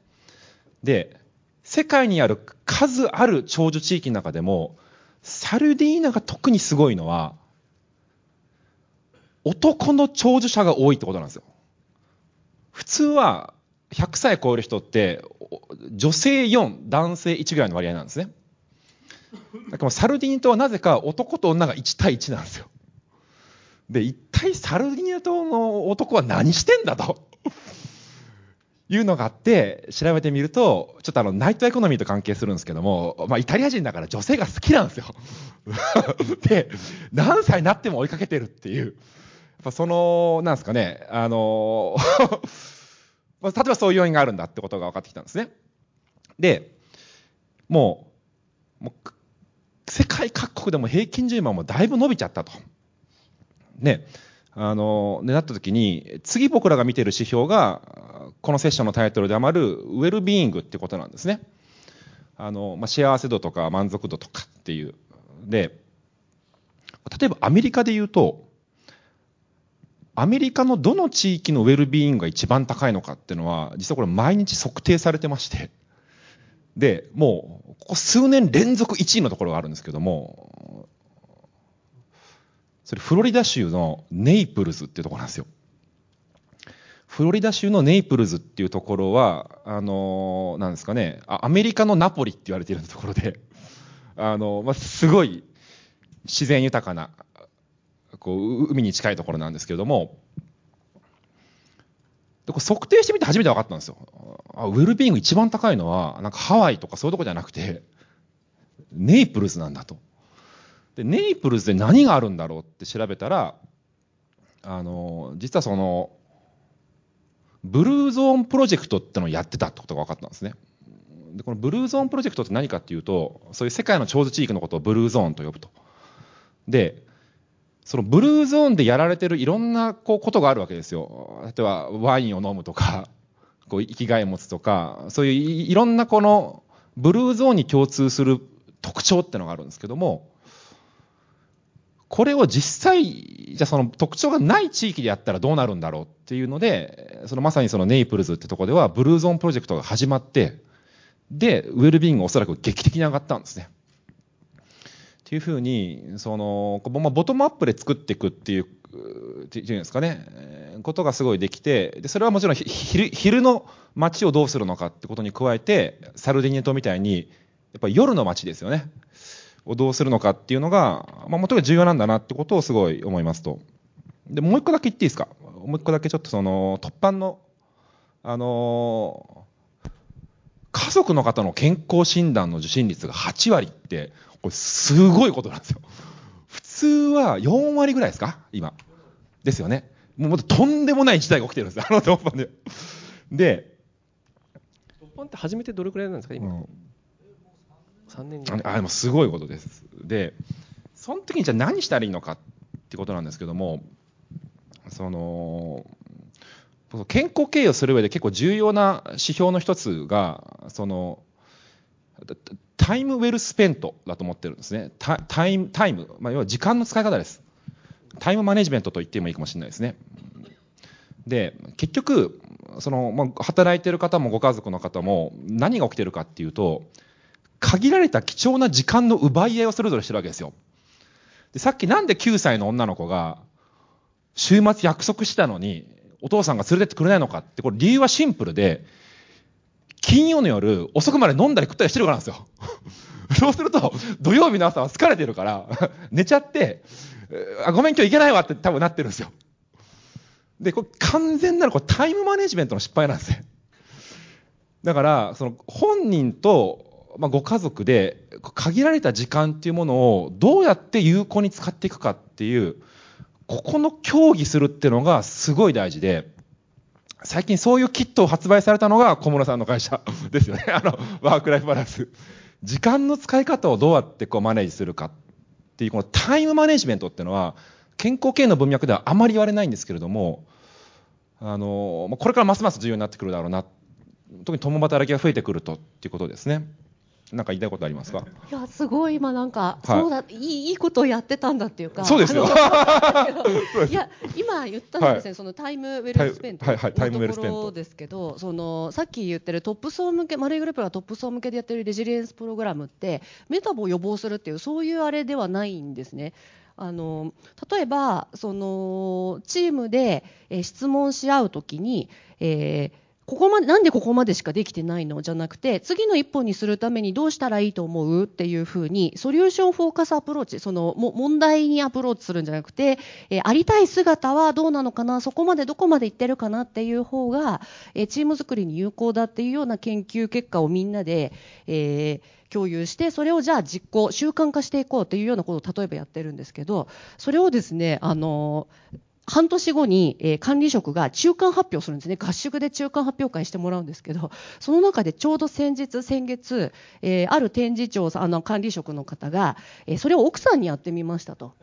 で、世界にある数ある長寿地域の中でも、サルディーナが特にすごいのは、男の長寿者が多いってことなんですよ。普通は100歳超える人って女性4男性1ぐらいの割合なんですね。だからサルディニ島はなぜか男と女が1対1なんですよ。で一体サルディニ島の男は何してんだと。いうのがあって調べてみるとちょっとあのナイトエコノミーと関係するんですけども、まあ、イタリア人だから女性が好きなんですよ。で何歳になっても追いかけてるっていう。ぱその、なんですかね、あの 例えばそういう要因があるんだってことが分かってきたんですね。で、もう、もう世界各国でも平均寿命もだいぶ伸びちゃったと。ね、あの、ね、なった時に、次僕らが見てる指標が、このセッションのタイトルで余るウェルビーイングってことなんですね。あの、まあ、幸せ度とか満足度とかっていう。で、例えばアメリカで言うと、アメリカのどの地域のウェルビーイングが一番高いのかっていうのは、実はこれ毎日測定されてまして、で、もう、ここ数年連続1位のところがあるんですけども、それフロリダ州のネイプルズっていうところなんですよ。フロリダ州のネイプルズっていうところは、あの、なんですかね、アメリカのナポリって言われているところで、あの、まあ、すごい自然豊かなこう海に近いところなんですけれどもでこれ測定してみて初めて分かったんですよ。あウェルビーイング一番高いのはなんかハワイとかそういうとこじゃなくて Naples なんだと。で Naples で何があるんだろうって調べたらあの実はそのブルーゾーンプロジェクトってのをやってたってことが分かったんですね。でこのブルーゾーンプロジェクトって何かっていうとそういう世界の長寿地域のことをブルーゾーンと呼ぶと。でそのブルーゾーンでやられてるいろんなこうことがあるわけですよ。例えばワインを飲むとか、こう生きがいを持つとか、そういういろんなこのブルーゾーンに共通する特徴ってのがあるんですけども、これを実際、じゃその特徴がない地域でやったらどうなるんだろうっていうので、そのまさにそのネイプルズってとこではブルーゾーンプロジェクトが始まって、で、ウェルビーングおそらく劇的に上がったんですね。いうふうにその、まあ、ボトムアップで作っていくっていうっていうんですかね。ことがすごいできてでそれはもちろん昼昼の街をどうするのかってことに加えてサルディニエ島みたいにやっぱり夜の街ですよね。をどうするのかっていうのが、まあ、もともと重要なんだなってことをすごい思いますと。でもう一個だけ言っていいですか。もう一個だけちょっとその突版のあの家族の方の健康診断の受診率が8割ってこれすごいことなんですよ。普通は4割ぐらいですか？今。ですよね。もうとんでもない事態が起きてるんです。あの突破で。で、突破って初めてどれくらいなんですか今？うん、3年ぐらい。あ、でもすごいことです。で、その時にじゃあ何したらいいのかってことなんですけども、その、健康経営をする上で結構重要な指標の一つが、その、タイムウェルスペントだと思ってるんですね。タイム、タイム、まあ、要は時間の使い方です。タイムマネジメントと言ってもいいかもしれないですね。で、結局、その、まあ、働いてる方もご家族の方も何が起きてるかっていうと、限られた貴重な時間の奪い合いをそれぞれしてるわけですよ。で、さっきなんで9歳の女の子が、週末約束したのに、お父さんが連れてってくれないのかって、これ理由はシンプルで、金曜の夜、遅くまで飲んだり食ったりしてるからなんですよ。そうすると、土曜日の朝は疲れてるから、寝ちゃって、あ、ごめん今日行けないわって多分なってるんですよ。で、これ完全なるこれタイムマネジメントの失敗なんですね。だから、その本人と、まあ、ご家族で限られた時間っていうものをどうやって有効に使っていくかっていう、ここの協議するっていうのがすごい大事で、最近そういうキットを発売されたのが小室さんの会社 ですよね。あの、ワークライフバランス。時間の使い方をどうやってこうマネージするかっていう、このタイムマネジメントっていうのは、健康系の文脈ではあまり言われないんですけれども、あの、これからますます重要になってくるだろうな。特に共働きが増えてくるとっていうことですね。なんか言いたいことありますか？いや、すごい、今なんか、はい、そうだ、いい、いいことをやってたんだっていうか。そうですよ。いや、今言ったのはですね、はい、その time well spent のところですけど、その、さっき言ってるトップ層向け、マルイグループがトップ層向けでやってるレジリエンスプログラムって、メタボを予防するっていう、そういうあれではないんですね。あの例えばそのチームで、えー、質問し合うときに、えーここまで、なんでここまでしかできてないのじゃなくて、次の一歩にするためにどうしたらいいと思うっていうふうに、 solution focus approach、その、も問題にアプローチするんじゃなくて、えー、ありたい姿はどうなのかな、そこまでどこまでいってるかなっていう方が、えー、チーム作りに有効だっていうような研究結果をみんなで、えー、共有して、それをじゃあ実行、習慣化していこうっていうようなことを例えばやってるんですけど、それをですね、あの半年後に、えー、管理職が中間発表するんですね。合宿で中間発表会してもらうんですけど、その中でちょうど先日、先月、えー、ある展示長さん、あの、管理職の方が、えー、それを奥さんにやってみましたと。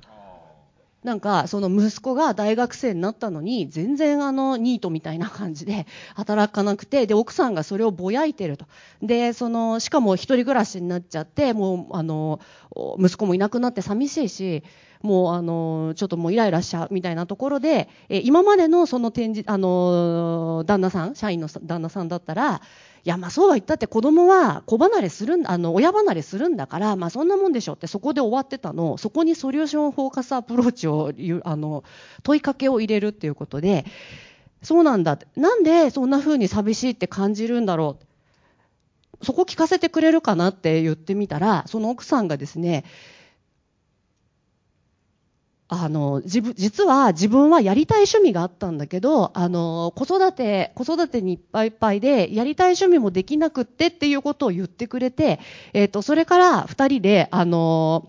なんか、その息子が大学生になったのに、全然あの、ニートみたいな感じで働かなくて、で、奥さんがそれをぼやいてると。で、その、しかも一人暮らしになっちゃって、もう、あの、息子もいなくなって寂しいし、もうあのちょっともうイライラしちゃうみたいなところで、え今までのその展示あの旦那さん社員の旦那さんだったらいやまあそうは言ったって子供は子離れするんあの親離れするんだからまあそんなもんでしょってそこで終わってたの。そこに solution focus approach をあの問いかけを入れるっていうことでそうなんだ。なんでそんな風に寂しいって感じるんだろう。そこ聞かせてくれるかなって言ってみたらその奥さんがですねあの自分実は自分はやりたい趣味があったんだけどあの子育て子育てにいっぱいいっぱいでやりたい趣味もできなくってっていうことを言ってくれて、えっとそれから二人であの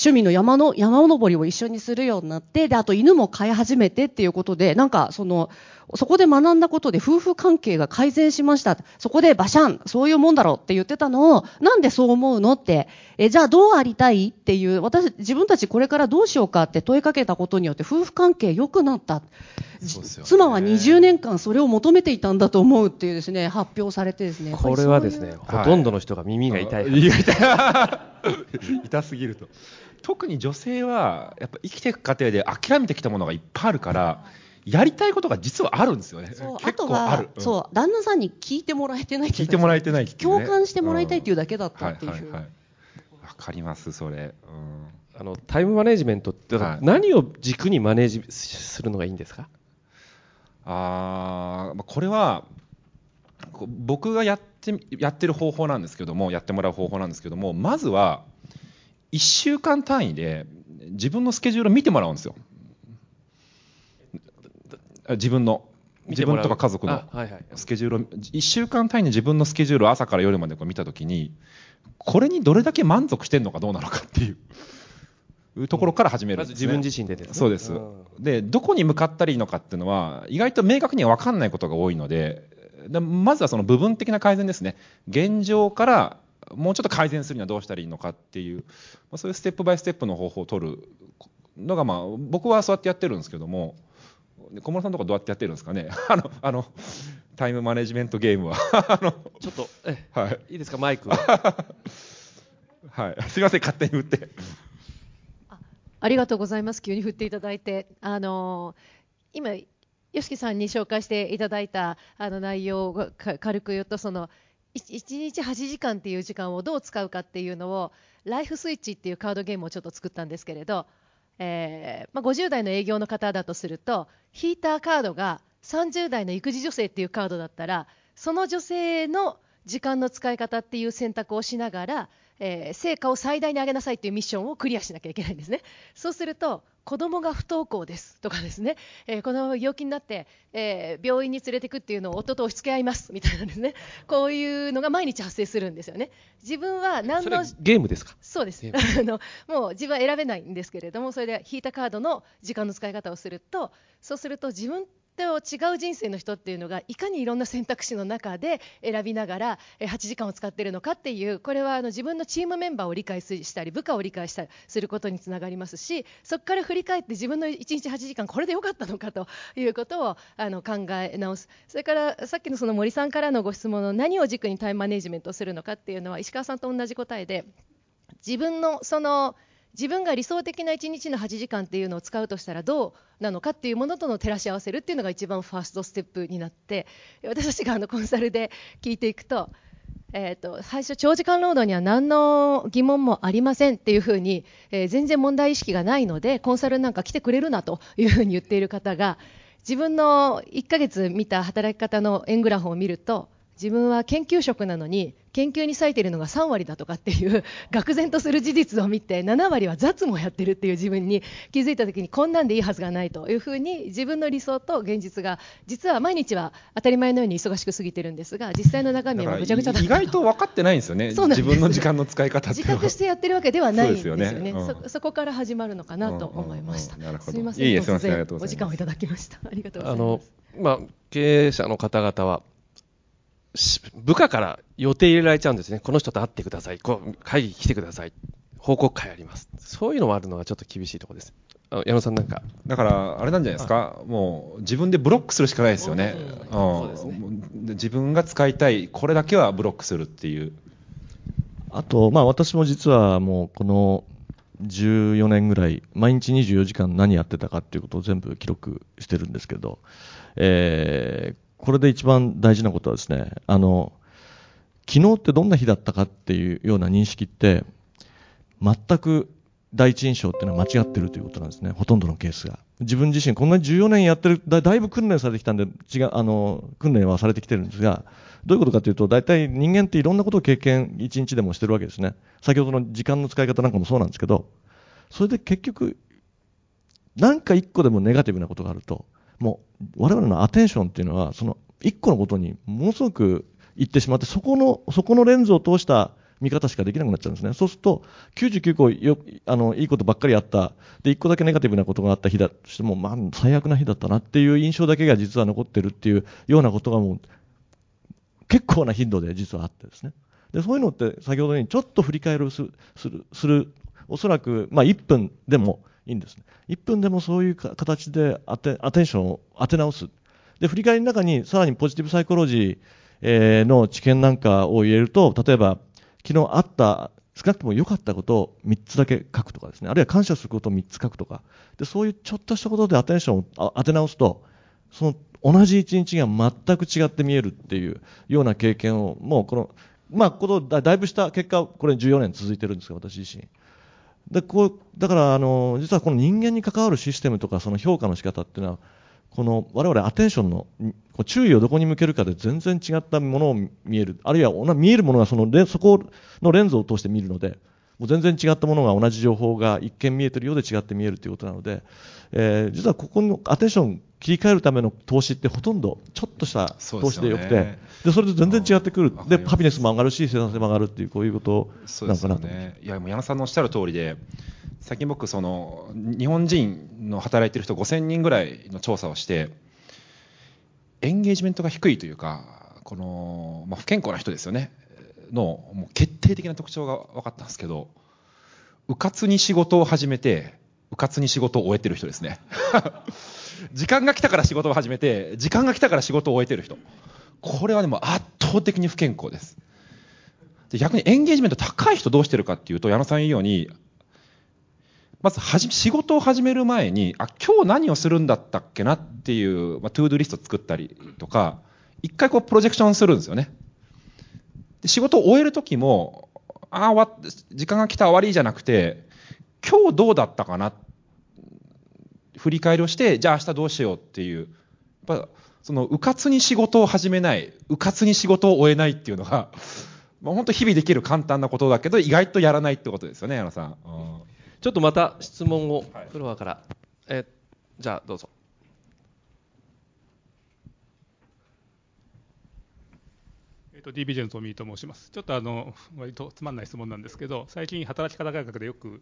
趣味の山の山登りを一緒にするようになってであと犬も飼い始めてっていうことでなんかそのそこで学んだことで夫婦関係が改善しました。そこでバシャンそういうもんだろうって言ってたのをなんでそう思うのってえじゃあどうありたいっていう私自分たちこれからどうしようかって問いかけたことによって夫婦関係良くなった、妻は20年間それを求めていたんだと思うっていうですね発表されてですねこれはですねほとんどの人が耳が痛い、耳が痛い。痛すぎると特に女性はやっぱ生きていく過程で諦めてきたものがいっぱいあるから、やりたいことが実はあるんですよね。そうあ結とは構ある、うん。そう旦那さんに聞いてもらえてないっていうか聞いてもらえてないっていうね。共感してもらいたいっていうだけだったっていう、はいはいはい。わかりますそれ、うん。あのタイムマネジメントってはい。何を軸にマネージするのがいいんですか、ああこれは僕がやってやってる方法なんですけどもやってもらう方法なんですけどもまずは1週間単位で自分のスケジュールを見てもらうんですよ。あ自分の。自分とか家族のスケジュールを。1週間単位で自分のスケジュールを朝から夜までこう見たときにこれにどれだけ満足してるのかどうなのかっていう。ところから始めるんです、ね。まず自分自身でですね。そうです、うん。でどこに向かったらいいのかっていうのは意外と明確には分かんないことが多いのででまずはその部分的な改善ですね。現状からもうちょっと改善するにはどうしたらいいのかっていう、まあ、そういうステップバイステップの方法を取るのが、まあ、僕はそうやってやってるんですけどもで小室さんとかどうやってやってるんですかね？あのあのタイムマネジメントゲームは。あのちょっとえはい。いいですか？マイク はい、すみません勝手に打って。ありがとうございます。急に振っていただいて、あの今吉木さんに紹介していただいたあの内容がか軽く言うとその1日8時間っていう時間をどう使うかっていうのをライフスイッチっていうカードゲームをちょっと作ったんですけれど、えーまあ、50代の営業の方だとするとヒーターカードが30代の育児女性っていうカードだったらその女性の時間の使い方っていう選択をしながら、えー成果を最大に上げなさいっていうミッションをクリアしなきゃいけないんですね。そうすると子供が不登校ですとかですね、えー、この病気になって、えー病院に連れてくっていうのを夫と押し付け合いますみたいなですね。こういうのが毎日発生するんですよね。自分は何のゲームですか？そうです。ゲ あのもう自分は選べないんですけれどもそれで引いたカードの時間の使い方をするとそうすると自分と違う人生の人っていうのがいかにいろんな選択肢の中で選びながら8時間を使っているのかっていうこれはあの自分のチームメンバーを理解したり部下を理解したりすることにつながりますしそこから振り返って自分の1日8時間これでよかったのかということをあの考え直す。それからさっきのその森さんからのご質問の何を軸にタイムマネジメントをするのかっていうのは石川さんと同じ答えで自分のその自分が理想的な1日の8時間っていうのを使うとしたらどうなのかっていうものとの照らし合わせるっていうのが一番ファーストステップになって私たちがあのコンサルで聞いていくと,、えー、と最初長時間労働には何の疑問もありませんっていうふうに、えー全然問題意識がないのでコンサルなんか来てくれるなというふうに言っている方が自分の1ヶ月見た働き方の円グラフを見ると自分は研究職なのに研究に割いているのが3割だとかっていう 愕然とする事実を見て7割は雑務をやってるっていう自分に気づいた時にこんなんでいいはずがないというふうに自分の理想と現実が実は毎日は当たり前のように忙しく過ぎてるんですが実際の中身はぐちゃぐちゃだ意外と分かってないんですよね。自分の時間の使い方自覚してやってるわけではないんですよね。ね。うん。そそこから始まるのかなと思いました、うんうんうんなるほどすみません。お時間をいただきました。ありがとうござあのいます、まあ、経営者の方々は、し部下から予定入れられちゃうんですね。この人と会ってください。こう会議来てください。報告会あります。そういうのもあるのがちょっと厳しいところです。あの矢野さんなんか。だからあれなんじゃないですか、もう自分でブロックするしかないですよね、自分が使いたい、これだけはブロックするっていう、あと、まあ、私も実はもうこの14年ぐらい、毎日24時間何やってたかっていうことを全部記録してるんですけど、えーこれで一番大事なことはですね、あの、昨日ってどんな日だったかっていうような認識って、全く第一印象っていうのは間違ってるということなんですね、ほとんどのケースが。自分自身、こんなに14年やってる、だだいぶ訓練されてきたんで、違う、あの、訓練はされてきてるんですが、どういうことかというと、大体人間っていろんなことを経験、一日でもしてるわけですね。先ほどの時間の使い方なんかもそうなんですけど、それで結局、なんか一個でもネガティブなことがあると、もう我々のアテンションっていうのは、その一個のことにものすごくいってしまって、そこの、そこのレンズを通した見方しかできなくなっちゃうんですね。そうすると、99個よあのいいことばっかりあった、で、1個だけネガティブなことがあった日だとしても、まあ、最悪な日だったなっていう印象だけが実は残ってるっていうようなことがもう、結構な頻度で実はあってですね。で、そういうのって先ほどにちょっと振り返るする、する、するおそらく、まあ、1分でもいいんですね。1分でもそういう形でアテアテンションを当て直す。で、振り返りの中にさらにポジティブサイコロジー、の知見なんかを入れると、例えば、昨日あった、少なくとも良かったことを3つだけ書くとかですね、あるいは感謝することを3つ書くとか、でそういうちょっとしたことでアテンションを当て直すと、その同じ一日が全く違って見えるっていうような経験を、もうこの、まあ、このだだいぶした結果、これ14年続いてるんですが、私自身。でこうだからあの、実はこの人間に関わるシステムとか、その評価の仕方っていうのは、この我々アテンションのこう注意をどこに向けるかで全然違ったものを見える、あるいは見えるものがそのレそこのレンズを通して見るので、もう全然違ったものが同じ情報が一見見えてるようで違って見えるということなので、えー実はここのアテンション切り替えるための投資ってほとんどちょっとした投資でよくて、でそれで全然違ってくるでハピネスも上がるし、生産性も上がるっていう、こういうことなのかなと。よね。いや、もう矢野さんのおっしゃる通りで、最近僕、その、日本人の働いてる人5000人ぐらいの調査をして、エンゲージメントが低いというか、この、まあ、不健康な人ですよね、の、もう決定的な特徴が分かったんですけど、うかつに仕事を始めて、うかつに仕事を終えてる人ですね。時間が来たから仕事を始めて、時間が来たから仕事を終えてる人。これはでも圧倒的に不健康です。で逆にエンゲージメント高い人どうしてるかっていうと、矢野さん言うように、まずはじ仕事を始める前に、あ、今日何をするんだったっけなっていう、まあ、 to do list 作ったりとか、一回こうプロジェクションするんですよね。で仕事を終える時も、あ終わ時間が来た終わりじゃなくて、今日どうだったかな？振り返りをして、じゃあ明日どうしようっていう、やっぱその、うかつに仕事を始めない、うかつに仕事を終えないっていうのが、まあ、本当日々できる簡単なことだけど、意外とやらないってことですよね、矢野さん。うんちょっとまた質問をフロアから、えじゃあどうぞ。えっと DBJ のトミーと申します。ちょっとあの割とつまんない質問なんですけど、最近働き方改革でよく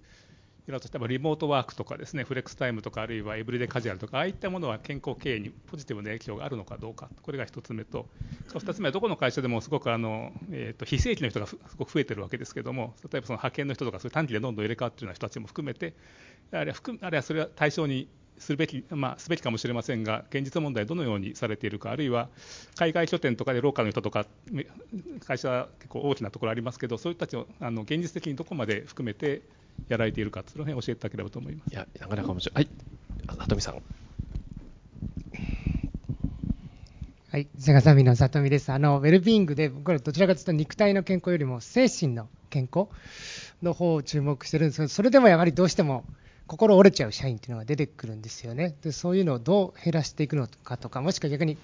例えばリモートワークとかですね、フレックスタイムとかあるいはエブリデイカジュアルとかああいったものは健康経営にポジティブな影響があるのかどうか、これが一つ目と、二つ目はどこの会社でもすごくあのえっと非正規の人がすごく増えてるわけですけども、例えばその派遣の人とかそういう短期でどんどん入れ替わっているような人たちも含めて、あるいは含あるいはそれは対象にするべき、まあ、すべきかもしれませんが、現実問題、どのようにされているか、あるいは海外拠点とかでローカルの人とか、め会社、結構大きなところありますけど、そういう人たちをあの現実的にどこまで含めてやられているか、その辺教えていただければと思います。いや、なかなか面白い。はい、里見さん。はい、セガサミの里見です。あの、ウェルビーイングで、僕らどちらかというと肉体の健康よりも精神の健康の方を注目してるんですけど、それでもやはりどうしても心折れちゃう社員っていうのが出てくるんですよね。で、そういうのをどう減らしていくのかとか、もしくは逆に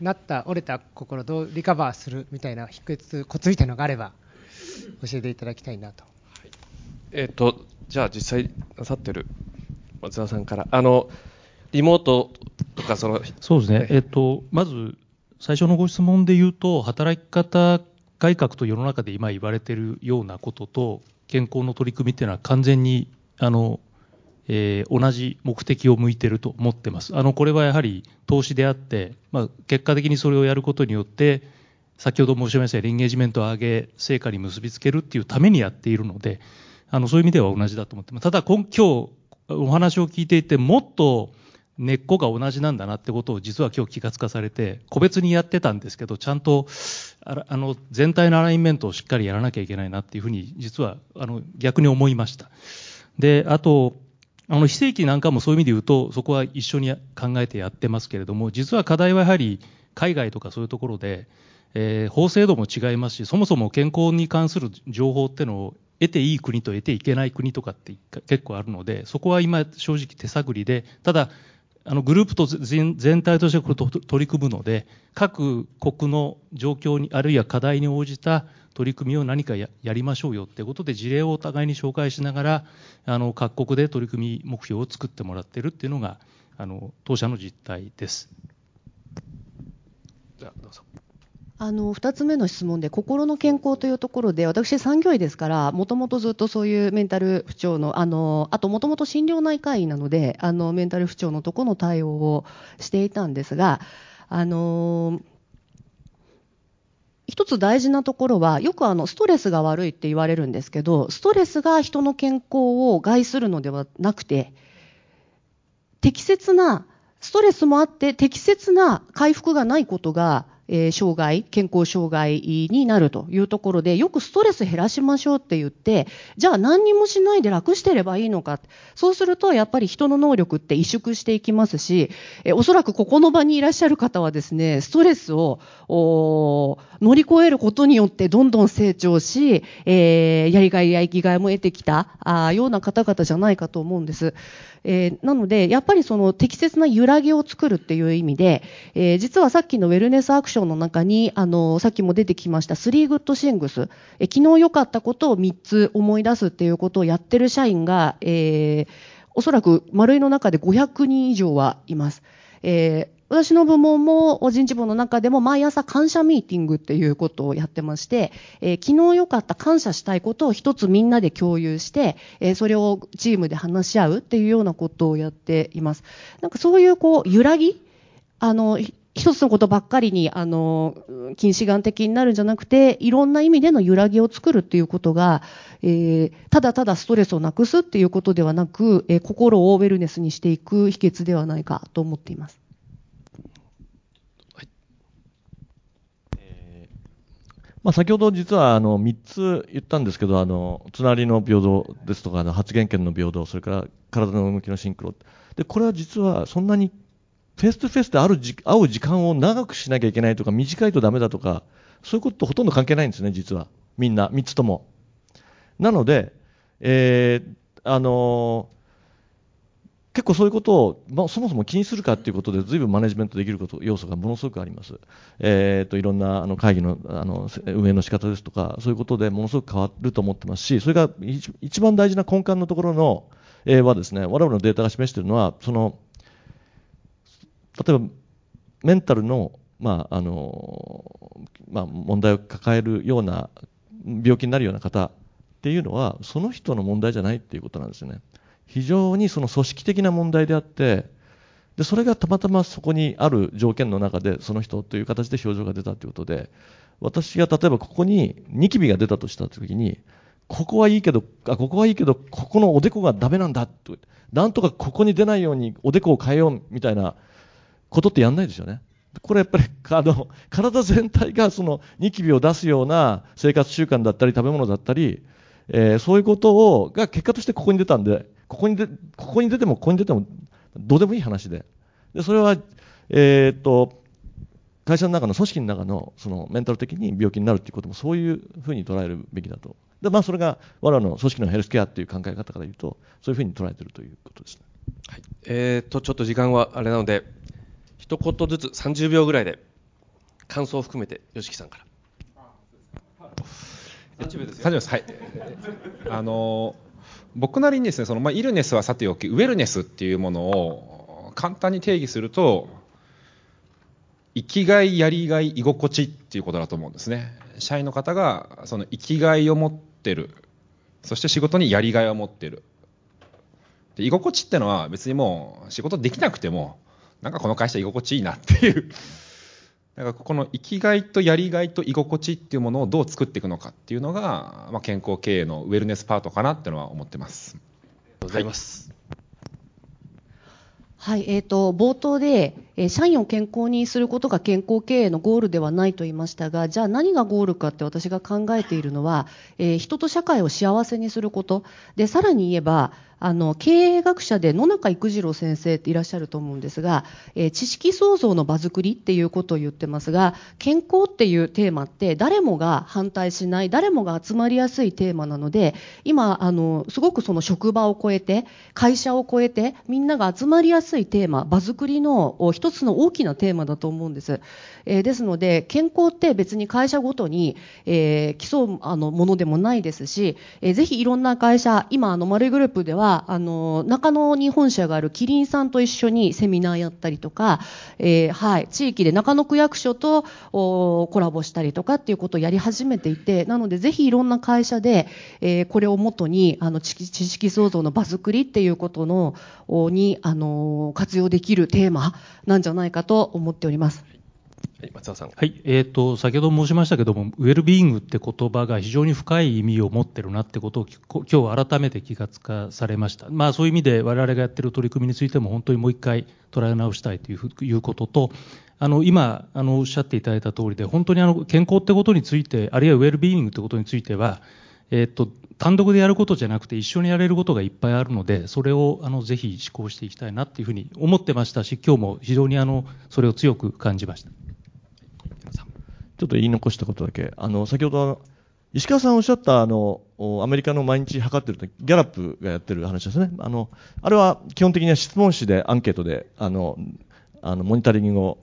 なった、折れた心をどうリカバーするみたいな秘訣、コツみたいなのがあれば、教えていただきたいなと。えっ、と、じゃあ実際なさってる松田さんから、あの、リモートとか、その、そうですね、えっと、まず最初のご質問で言うと、働き方改革と世の中で今言われているようなことと、健康の取り組みっていうのは完全にあの、えー同じ目的を向いてると思ってます。あのこれはやはり投資であって、まあ、結果的にそれをやることによって、先ほど申し上げましたようにエンゲージメントを上げ、成果に結びつけるっていうためにやっているので、あのそういう意味では同じだと思ってます。ただ今今日お話を聞いていて、もっと根っこが同じなんだなってことを実は今日気がつかされて、個別にやってたんですけど、ちゃんとああの全体のアラインメントをしっかりやらなきゃいけないなっていうふうに、実はあの逆に思いました。で、あと、あの非正規なんかもそういう意味で言うと、そこは一緒に考えてやってますけれども、実は課題はやはり海外とかそういうところで、えー法制度も違いますし、そもそも健康に関する情報ってのを得ていい国と得ていけない国とかって結構あるので、そこは今、正直手探りで、ただ、あのグループと全全体としてこれと取り組むので、各国の状況に、あるいは課題に応じた取り組みを何かやりましょうよってことで、事例をお互いに紹介しながら、あの各国で取り組み目標を作ってもらっているっていうのが、あの当社の実態です。じゃどうぞ。あの2つ目の質問で心の健康というところで私、産業医ですからもともとずっとそういうメンタル不調のあのあともともと心療内科医なのであのメンタル不調のところの対応をしていたんですがあの一つ大事なところはよくあのストレスが悪いって言われるんですけどストレスが人の健康を害するのではなくて適切なストレスもあって適切な回復がないことがえ、障害、健康障害になるというところで、よくストレス減らしましょうって言って、じゃあ何にもしないで楽してればいいのか。そうすると、やっぱり人の能力って萎縮していきますし、え、おそらくここの場にいらっしゃる方はですね、ストレスを乗り越えることによってどんどん成長し、えー、やりがいや生きがいも得てきたあような方々じゃないかと思うんです。えー、なので、やっぱりその適切な揺らぎを作るっていう意味で、えー、実はさっきのウェルネスアクションの中に、あの、さっきも出てきましたスリーグッドシングス、えー、昨日良かったことを3つ思い出すっていうことをやってる社員が、えー、おそらく丸いの中で500人以上はいます。えー私の部門も人事部の中でも毎朝感謝ミーティングっていうことをやってまして、えー、昨日良かった感謝したいことを一つみんなで共有して、えー、それをチームで話し合うっていうようなことをやっています。なんかそういうこう揺らぎあの一つのことばっかりに、あの、近視眼的になるんじゃなくて、いろんな意味での揺らぎを作るっていうことが、えー、ただただストレスをなくすっていうことではなく、えー、心をウェルネスにしていく秘訣ではないかと思っています。まあ、先ほど実はあの3つ言ったんですけど、あの隣の平等ですとか、あの発言権の平等、それから体の動きのシンクロ、でこれは実はそんなにフェストフェスで会う時会う時間を長くしなきゃいけないとか、短いとダメだとか、そういうこととほとんど関係ないんですね、実は、みんな、3つとも。なので、えー、あの結構そういうことを、まあ、そもそも気にするかということで、ずいぶんマネジメントできること要素がものすごくあります。えーと、いろんなあの会議のあの運営の仕方ですとか、そういうことでものすごく変わると思ってますし、それが一番大事な根幹のところの、えー、はですね、我々のデータが示しているのは、その例えばメンタルの,、まああのまあ、問題を抱えるような病気になるような方っていうのはその人の問題じゃないっていうことなんですよね非常にその組織的な問題であってでそれがたまたまそこにある条件の中でその人という形で症状が出たということで私が例えばここにニキビが出たとしたときにここはいいけどあここはいいけどここのおでこがダメなんだとなんとかここに出ないようにおでこを変えようみたいなことってやんないですよね。これやっぱりあの体全体がそのニキビを出すような生活習慣だったり食べ物だったり、えー、そういうことをが結果としてここに出たんでここにでここに出てもここに出てもどうでもいい話で。でそれは、えー、っと会社の中の組織の中のそのメンタル的に病気になるということもそういうふうに捉えるべきだと。で、まあ、それが我々の組織のヘルスケアという考え方から言うとそういうふうに捉えているということですね。はい。えーとちょっと時間はあれなので一言ずつ30秒ぐらいで感想を含めて YOSHIKI さんから。大丈夫です大丈夫ですはい。あの僕なりにですねその、まあ、イルネスはさておきウェルネスっていうものを簡単に定義すると生きがいやりがい居心地っていうことだと思うんですね。社員の方がその生きがいを持ってる。そして仕事にやりがいを持ってる。で居心地ってのは別にもう仕事できなくてもなんかこの会社居心地いいなっていうだからこの生きがいとやりがいと居心地っていうものをどう作っていくのかっていうのが、まあ、健康経営のウェルネスパートかなっていうのは思ってます。ありがとうございます。はい、はい、えっ、ー、と冒頭で、えー社員を健康にすることが健康経営のゴールではないと言いましたが、じゃあ何がゴールかって私が考えているのは、えー人と社会を幸せにすること。で、さらに言えば、あの、経営学者で野中育次郎先生っていらっしゃると思うんですが、えー知識創造の場作りっていうことを言ってますが、健康っていうテーマって誰もが反対しない、誰もが集まりやすいテーマなので、今、あの、すごくその職場を超えて、会社を超えて、みんなが集まりやすいテーマ、場作りの一つの大きなテーマだと思うんです。えーですので、健康って別に会社ごとに、えー競うあのものでもないですし、えーぜひいろんな会社、今、あの、丸いグループでは、あの、中野に本社があるキリンさんと一緒にセミナーやったりとか、えーはい、地域で中野区役所とおコラボしたりとかっていうことをやり始めていて、なのでぜひいろんな会社で、えーこれをもとに、あの、知識創造の場作りっていうことの、に、あの、活用できるテーマなんじゃないかと思っております。はい、松田さん。はい、えー、と先ほど申しましたけども、ウェルビーイングって言葉が非常に深い意味を持ってるなってことをき今日改めて気がつかされました、まあ、そういう意味で我々がやってる取り組みについても本当にもう一回捉え直したいといういうことと、あの今あのおっしゃっていただいた通りで、本当にあの健康ってことについて、あるいはウェルビーイングってことについては、えー、と単独でやることじゃなくて、一緒にやれることがいっぱいあるので、それをあのぜひ施行していきたいなっていうふうに思ってましたし、今日も非常にあのそれを強く感じました。ちょっと言い残したことだけ、あの先ほど石川さんおっしゃったあのアメリカの毎日測ってるとギャラップがやってる話ですね。あのあれは基本的には質問紙でアンケートであのあのモニタリングを、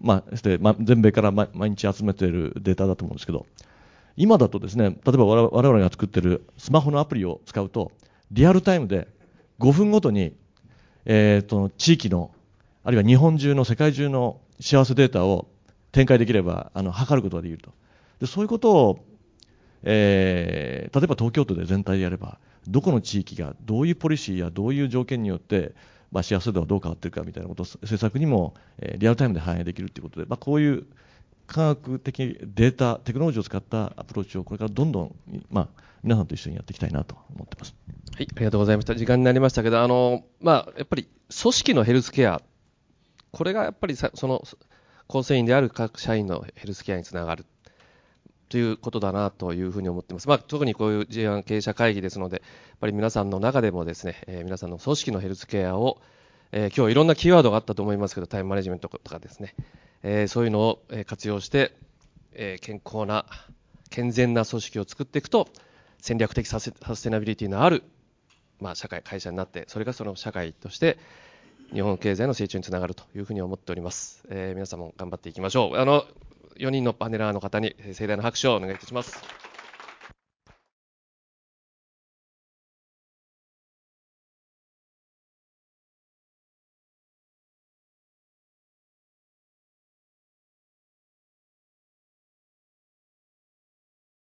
まあ、して、ま、全米から毎日集めているデータだと思うんですけど、今だとですね、例えば我々我々が作ってるスマホのアプリを使うと、リアルタイムで5分ごとに、えー、と地域の、あるいは日本中の世界中の幸せデータを展開できれば、あの測ることができると。でそういうことを、えー例えば東京都で全体でやれば、どこの地域がどういうポリシーやどういう条件によって、まあ、幸せ度がどう変わっているかみたいなことを政策にも、えーリアルタイムで反映できるということで、まあ、こういう科学的データ、テクノロジーを使ったアプローチをこれからどんどん、まあ、皆さんと一緒にやっていきたいなと思ってます。はい、ありがとうございました。時間になりましたけど、あの、まあ、やっぱり組織のヘルスケア、これがやっぱりさその構成員である各社員のヘルスケアにつながるということだなというふうに思っています。まあ、特にこういう J1 経営者会議ですので、やっぱり皆さんの中でもですね、えー皆さんの組織のヘルスケアを、えー今日いろんなキーワードがあったと思いますけど、タイムマネジメントとかですね、えーそういうのを活用して、えー健康な、健全な組織を作っていくと、戦略的サスサステナビリティのあるまあ、社会、会社になって、それがその社会として、日本経済の成長につながるというふうに思っております。えー皆さんも頑張っていきましょう。あの、4人のパネラーの方に盛大な拍手をお願いいたします。